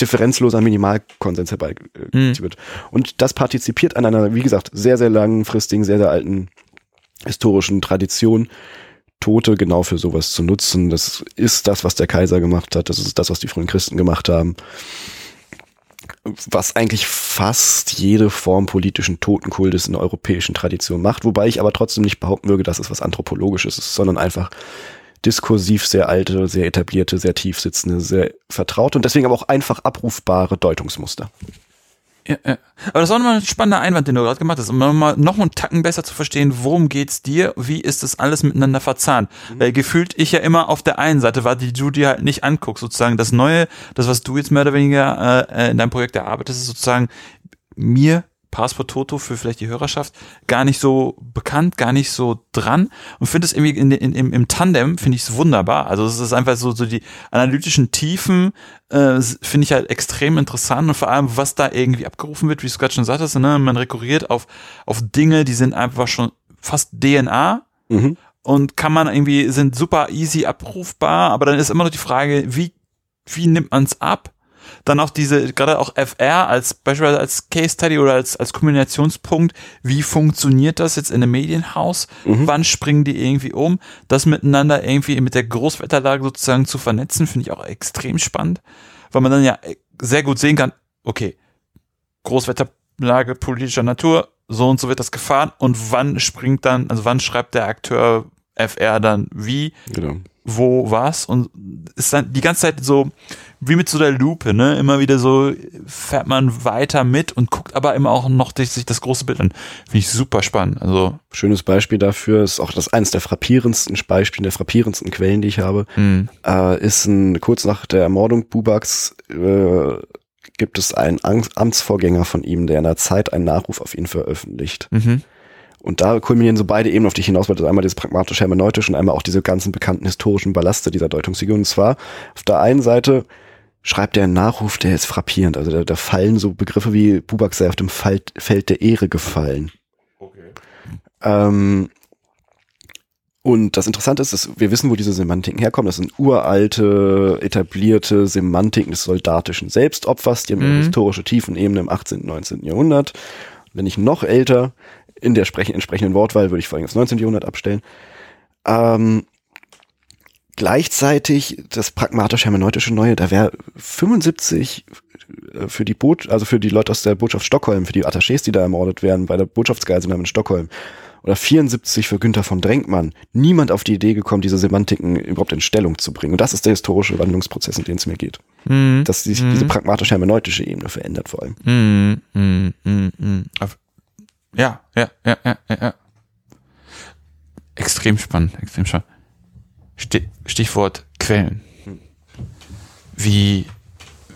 differenzloser Minimalkonsens herbeigeführt Mhm. wird. Und das partizipiert an einer, wie gesagt, sehr, sehr langfristigen, sehr, sehr alten historischen Tradition, Tote genau für sowas zu nutzen. Das ist das, was der Kaiser gemacht hat. Das ist das, was die frühen Christen gemacht haben. Was eigentlich fast jede Form politischen Totenkultes in der europäischen Tradition macht. Wobei ich aber trotzdem nicht behaupten würde, dass es was Anthropologisches ist, sondern einfach diskursiv sehr alte, sehr etablierte, sehr tief sitzende, sehr vertraute und deswegen aber auch einfach abrufbare Deutungsmuster. Ja, ja. Aber das ist auch nochmal ein spannender Einwand, den du gerade gemacht hast, um nochmal noch einen Tacken besser zu verstehen, worum geht's dir, wie ist das alles miteinander verzahnt. Weil gefühlt ich ja immer auf der einen Seite war, die du dir halt nicht anguckst, sozusagen das Neue, das, was du jetzt mehr oder weniger äh, in deinem Projekt erarbeitest, ist sozusagen mir Passport Toto für vielleicht die Hörerschaft gar nicht so bekannt, gar nicht so dran und finde es irgendwie in, in, im, im Tandem finde ich es wunderbar. Also es ist einfach so so die analytischen Tiefen äh, finde ich halt extrem interessant und vor allem was da irgendwie abgerufen wird, wie du gerade schon sagtest, ne, man rekurriert auf auf Dinge, die sind einfach schon fast DNA Mhm. und kann man irgendwie sind super easy abrufbar, aber dann ist immer noch die Frage, wie wie nimmt man es ab? Dann auch diese, gerade auch FR als beispielsweise als Case Study oder als, als Kombinationspunkt, wie funktioniert das jetzt in einem Medienhaus? Wann springen die irgendwie um? Das miteinander irgendwie mit der Großwetterlage sozusagen zu vernetzen, finde ich auch extrem spannend, weil man dann ja sehr gut sehen kann, okay, Großwetterlage politischer Natur, so und so wird das gefahren und wann springt dann, also wann schreibt der Akteur FR dann wie, Genau. wo was und ist dann die ganze Zeit so wie mit so der Lupe, ne? Immer wieder so fährt man weiter mit und guckt aber immer auch noch sich das große Bild an. Finde ich super spannend. Also Schönes Beispiel dafür ist auch das eines der frappierendsten Beispiele, der frappierendsten Quellen, die ich habe, mh, äh, ist ein, kurz nach der Ermordung Bubaks äh, gibt es einen Am- Amtsvorgänger von ihm, der in der Zeit einen Nachruf auf ihn veröffentlicht. mhm, Und da kulminieren so beide Ebenen, auf die ich hinaus wollte. Also einmal dieses pragmatisch-hermeneutische und einmal auch diese ganzen bekannten historischen Ballaste dieser Deutungsfigur. Und zwar auf der einen Seite schreibt er einen Nachruf, der ist frappierend. Also da, da fallen so Begriffe wie Bubak sei auf dem Feld, Feld der Ehre gefallen. Ähm, und das Interessante ist, dass wir wissen, wo diese Semantiken herkommen. Das sind uralte, etablierte Semantiken des soldatischen Selbstopfers, die haben Mhm. historische Tiefenebene im 18., 19. Jahrhundert. Wenn nicht noch älter, in der sprech- entsprechenden Wortwahl würde ich vor allem das 19. Jahrhundert abstellen. Ähm, gleichzeitig das pragmatisch-hermeneutische Neue, da wäre 75 äh, für die Boot, also für die Leute aus der Botschaft Stockholm, für die Attachés, die da ermordet werden bei der Botschaftsgeiselnahme in Stockholm, oder 74 für Günther von Drenkmann, niemand auf die Idee gekommen, diese Semantiken überhaupt in Stellung zu bringen. Und das ist der historische Wandlungsprozess, in den es mir geht. mhm, Dass sich diese pragmatisch-hermeneutische Ebene verändert vor allem. mhm, mhm, mhm, mhm. Ja, ja, ja, ja, ja. Extrem spannend, extrem spannend. Sti- Stichwort Quellen. Wie,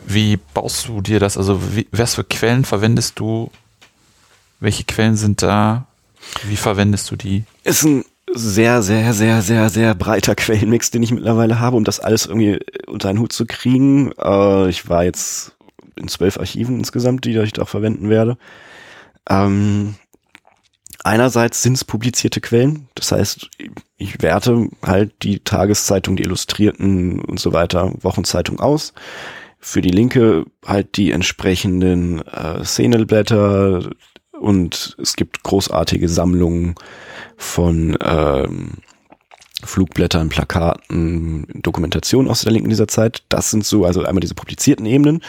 wie baust du dir das? Also, wie, was für Quellen verwendest du? Welche Quellen sind da? Wie verwendest du die? Ist ein sehr, sehr, sehr, sehr, sehr breiter Quellenmix, den ich mittlerweile habe, um das alles irgendwie unter einen Hut zu kriegen. Äh, ich war jetzt in zwölf Archiven insgesamt, die ich da verwenden werde. Ähm, einerseits sind es publizierte Quellen, das heißt, ich werte halt die Tageszeitung, die Illustrierten und so weiter, Wochenzeitung aus. Für die Linke halt die entsprechenden äh, Szeneblätter, und es gibt großartige Sammlungen von ähm, Flugblättern, Plakaten, Dokumentationen aus der Linken dieser Zeit. Das sind so, also einmal diese publizierten Ebenen.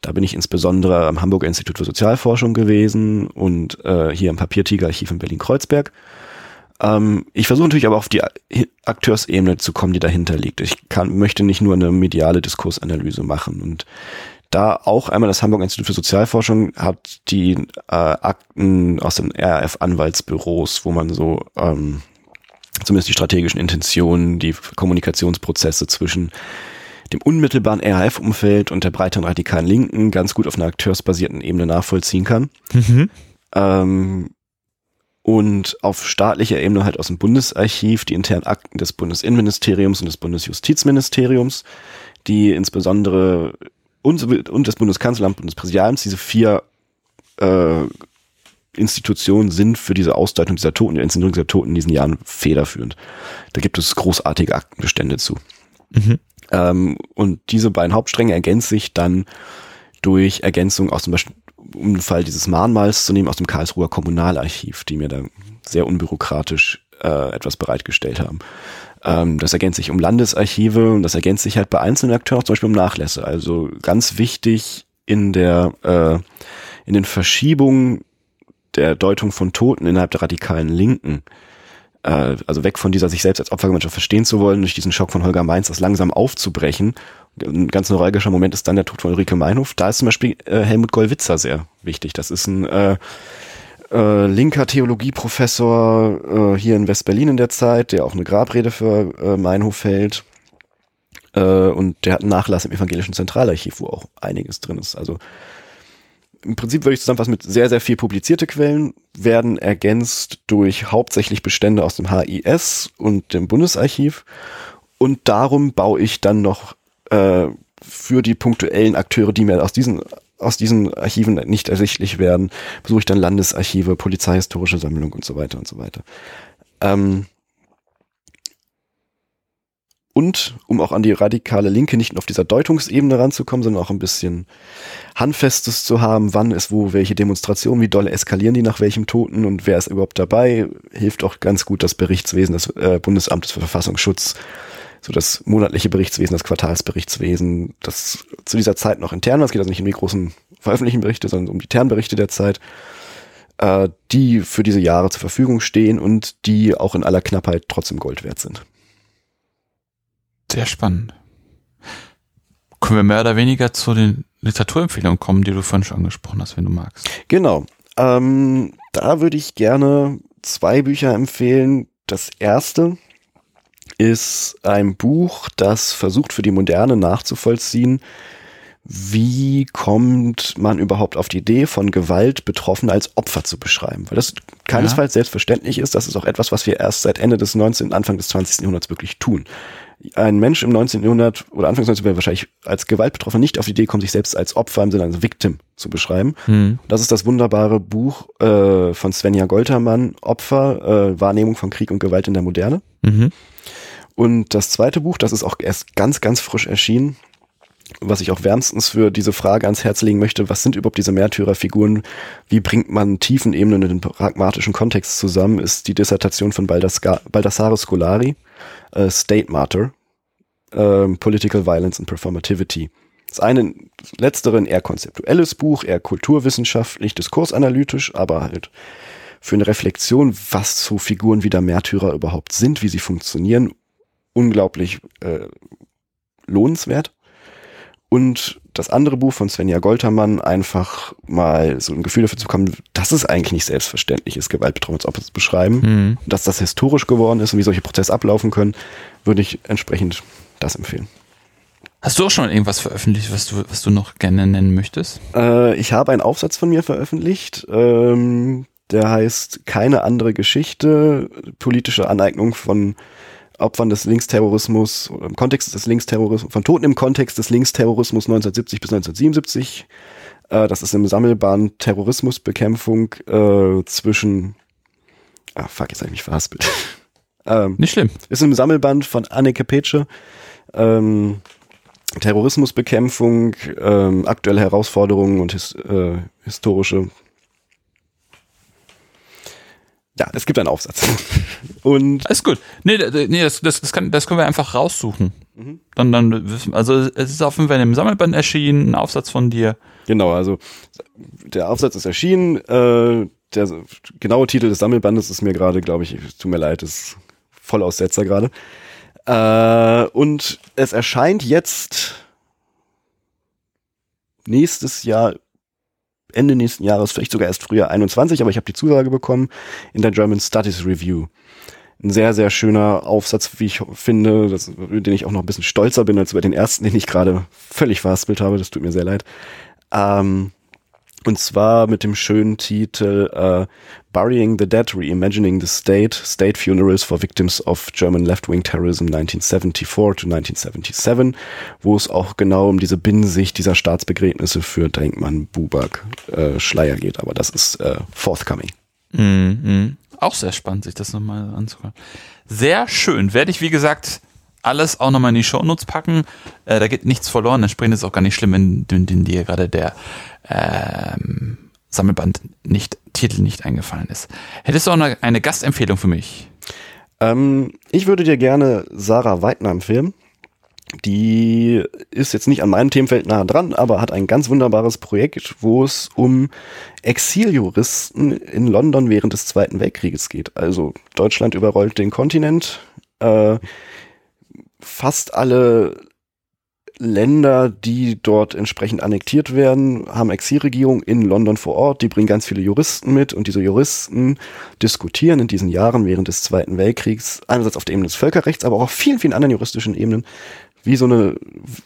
Da bin ich insbesondere am Hamburger Institut für Sozialforschung gewesen und äh, hier im Papiertiger-Archiv in Berlin-Kreuzberg. Ähm, ich versuche natürlich aber auf die Akteursebene zu kommen, die dahinter liegt. Ich kann, möchte nicht nur eine mediale Diskursanalyse machen und da auch einmal das Hamburger Institut für Sozialforschung hat die äh, Akten aus den RAF-Anwaltsbüros, wo man so ähm, zumindest die strategischen Intentionen, die Kommunikationsprozesse zwischen dem unmittelbaren RAF-Umfeld und der breiteren radikalen Linken ganz gut auf einer akteursbasierten Ebene nachvollziehen kann. Mhm. Ähm, und auf staatlicher Ebene halt aus dem Bundesarchiv die internen Akten des Bundesinnenministeriums und des Bundesjustizministeriums, die insbesondere und, und des Bundeskanzleramt, Bundespräsidiums, diese vier äh, Institutionen sind für diese Ausdeutung dieser Toten, die Inszenierung dieser Toten in diesen Jahren federführend. Da gibt es großartige Aktenbestände zu. Mhm. Ähm, und diese beiden Hauptstränge ergänzen sich dann durch Ergänzung aus zum Beispiel, um den Fall dieses Mahnmals zu nehmen, aus dem Karlsruher Kommunalarchiv, die mir da sehr unbürokratisch äh, etwas bereitgestellt haben. Ähm, das ergänzt sich um Landesarchive und das ergänzt sich halt bei einzelnen Akteuren, zum Beispiel um Nachlässe. Also ganz wichtig in der äh, in den Verschiebungen der Deutung von Toten innerhalb der radikalen Linken äh, also weg von dieser sich selbst als Opfergemeinschaft verstehen zu wollen, durch diesen Schock von Holger Mainz, das langsam aufzubrechen. Ein ganz neuralgischer Moment ist dann der Tod von Ulrike Meinhof. Da ist zum Beispiel äh, Helmut Gollwitzer sehr wichtig. Das ist ein äh, äh, linker Theologieprofessor äh, hier in West-Berlin in der Zeit, der auch eine Grabrede für äh, Meinhof hält. Äh, und der hat einen Nachlass im Evangelischen Zentralarchiv, wo auch einiges drin ist. Also im Prinzip würde ich zusammenfassen mit sehr, sehr viel publizierte Quellen, werden ergänzt durch hauptsächlich Bestände aus dem HIS und dem Bundesarchiv. Und darum baue ich dann noch äh, für die punktuellen Akteure, die mir aus diesen aus diesen Archiven nicht ersichtlich werden, besuche ich dann Landesarchive, Polizeihistorische Sammlung und so weiter und so weiter. Ähm, und um auch an die radikale Linke nicht nur auf dieser Deutungsebene ranzukommen, sondern auch ein bisschen Handfestes zu haben, wann ist wo welche Demonstrationen, wie doll eskalieren die nach welchem Toten und wer ist überhaupt dabei, hilft auch ganz gut das Berichtswesen des äh, Bundesamtes für Verfassungsschutz, so das monatliche Berichtswesen, das Quartalsberichtswesen, das zu dieser Zeit noch intern war. Es geht also nicht um die großen veröffentlichten Berichte, sondern um die Ternberichte der Zeit, äh, die für diese Jahre zur Verfügung stehen und die auch in aller Knappheit trotzdem Gold wert sind. Sehr spannend. Können wir mehr oder weniger zu den Literaturempfehlungen kommen, die du vorhin schon angesprochen hast, wenn du magst? Genau. Ähm, da würde ich gerne zwei Bücher empfehlen. Das erste ist ein Buch, das versucht für die Moderne nachzuvollziehen, wie kommt man überhaupt auf die Idee, von Gewalt Betroffene als Opfer zu beschreiben? Weil das keinesfalls ja. selbstverständlich ist. Das ist auch etwas, was wir erst seit Ende des 19., Anfang des 20. Jahrhunderts wirklich tun ein Mensch im 19. Jahrhundert oder Anfangs 19. Jahrhundert wahrscheinlich als Gewaltbetroffener nicht auf die Idee kommt, sich selbst als Opfer im Sinne als Victim zu beschreiben. Mhm. Das ist das wunderbare Buch äh, von Svenja Goltermann, Opfer, äh, Wahrnehmung von Krieg und Gewalt in der Moderne. Mhm. Und das zweite Buch, das ist auch erst ganz, ganz frisch erschienen, was ich auch wärmstens für diese Frage ans Herz legen möchte, was sind überhaupt diese Märtyrerfiguren? Wie bringt man tiefen Ebenen in den pragmatischen Kontext zusammen? Ist die Dissertation von Baldassare Scolari äh, State Martyr, äh, Political Violence and Performativity. Das eine, das letztere ein eher konzeptuelles Buch, eher kulturwissenschaftlich, diskursanalytisch, aber halt für eine Reflexion, was so Figuren wie der Märtyrer überhaupt sind, wie sie funktionieren, unglaublich äh, lohnenswert. Und das andere Buch von Svenja Goltermann einfach mal so ein Gefühl dafür zu bekommen, dass es eigentlich nicht selbstverständlich ist, Gewaltbetroffene als Opfer zu beschreiben. Mhm. Dass das historisch geworden ist und wie solche Prozesse ablaufen können, würde ich entsprechend das empfehlen. Hast du auch schon irgendwas veröffentlicht, was du, was du noch gerne nennen möchtest? Äh, ich habe einen Aufsatz von mir veröffentlicht, ähm, der heißt Keine andere Geschichte, politische Aneignung von Opfern des Linksterrorismus oder im Kontext des Linksterrorismus, von Toten im Kontext des Linksterrorismus 1970 bis 1977. Äh, das ist im Sammelband Terrorismusbekämpfung äh, zwischen Ah, fuck, jetzt habe ich mich verhaspelt. ähm, Nicht schlimm. Ist im Sammelband von Anneke Petsche. Ähm, Terrorismusbekämpfung, ähm, aktuelle Herausforderungen und his, äh, historische Ja, es gibt einen Aufsatz. Und Alles gut. Nee, nee das, das, das, kann, das können wir einfach raussuchen. Mhm. Dann, dann, also es ist auf jeden Fall im Sammelband erschienen, ein Aufsatz von dir. Genau, also der Aufsatz ist erschienen. Äh, der genaue Titel des Sammelbandes ist mir gerade, glaube ich, tut mir leid, ist Vollaussetzer gerade. Äh, und es erscheint jetzt nächstes Jahr Ende nächsten Jahres, vielleicht sogar erst früher 21, aber ich habe die Zusage bekommen in der German Studies Review. Ein sehr, sehr schöner Aufsatz, wie ich finde, das, den ich auch noch ein bisschen stolzer bin als über den ersten, den ich gerade völlig verhaspelt habe. Das tut mir sehr leid. Ähm, und zwar mit dem schönen Titel uh, Burying the Dead, Reimagining the State, State Funerals for Victims of German Left-Wing Terrorism 1974 to 1977, wo es auch genau um diese Binnensicht dieser Staatsbegräbnisse für Denkmann, Buback, äh, Schleier geht. Aber das ist äh, forthcoming. -hmm. Auch sehr spannend, sich das nochmal anzuhören. Sehr schön. Werde ich, wie gesagt, alles auch nochmal in die Shownotes packen. Äh, da geht nichts verloren. Entsprechend ist auch gar nicht schlimm, wenn, wenn dir gerade der ähm, Sammelband nicht, Titel nicht eingefallen ist. Hättest du auch eine, eine Gastempfehlung für mich? Ähm, ich würde dir gerne Sarah Weidner empfehlen. Die ist jetzt nicht an meinem Themenfeld nah dran, aber hat ein ganz wunderbares Projekt, wo es um Exiljuristen in London während des Zweiten Weltkrieges geht. Also Deutschland überrollt den Kontinent. Äh, fast alle Länder, die dort entsprechend annektiert werden, haben Exilregierung in London vor Ort. Die bringen ganz viele Juristen mit und diese Juristen diskutieren in diesen Jahren während des Zweiten Weltkriegs, einerseits auf der Ebene des Völkerrechts, aber auch auf vielen, vielen anderen juristischen Ebenen, wie so eine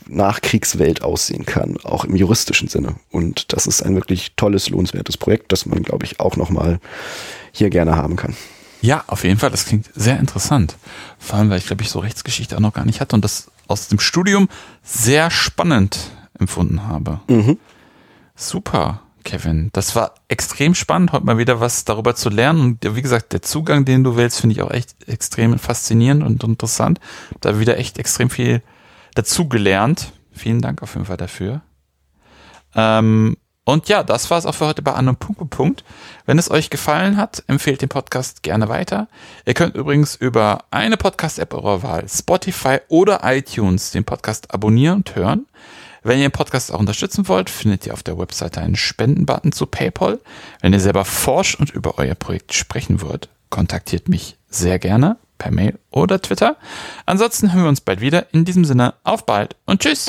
Nachkriegswelt aussehen kann, auch im juristischen Sinne. Und das ist ein wirklich tolles, lohnenswertes Projekt, das man, glaube ich, auch nochmal hier gerne haben kann. Ja, auf jeden Fall. Das klingt sehr interessant. Vor allem, weil ich, glaube ich, so Rechtsgeschichte auch noch gar nicht hatte und das aus dem Studium sehr spannend empfunden habe. Mhm. Super, Kevin. Das war extrem spannend, heute mal wieder was darüber zu lernen. Und wie gesagt, der Zugang, den du wählst, finde ich auch echt extrem faszinierend und interessant. Da wieder echt extrem viel dazu gelernt. Vielen Dank auf jeden Fall dafür. Ähm, und ja, das war es auch für heute bei Anno Punkt, Punkt. Wenn es euch gefallen hat, empfehlt den Podcast gerne weiter. Ihr könnt übrigens über eine Podcast-App eurer Wahl, Spotify oder iTunes, den Podcast abonnieren und hören. Wenn ihr den Podcast auch unterstützen wollt, findet ihr auf der Webseite einen Spendenbutton zu PayPal. Wenn ihr selber forscht und über euer Projekt sprechen wollt, kontaktiert mich sehr gerne per Mail oder Twitter. Ansonsten hören wir uns bald wieder. In diesem Sinne, auf bald und tschüss.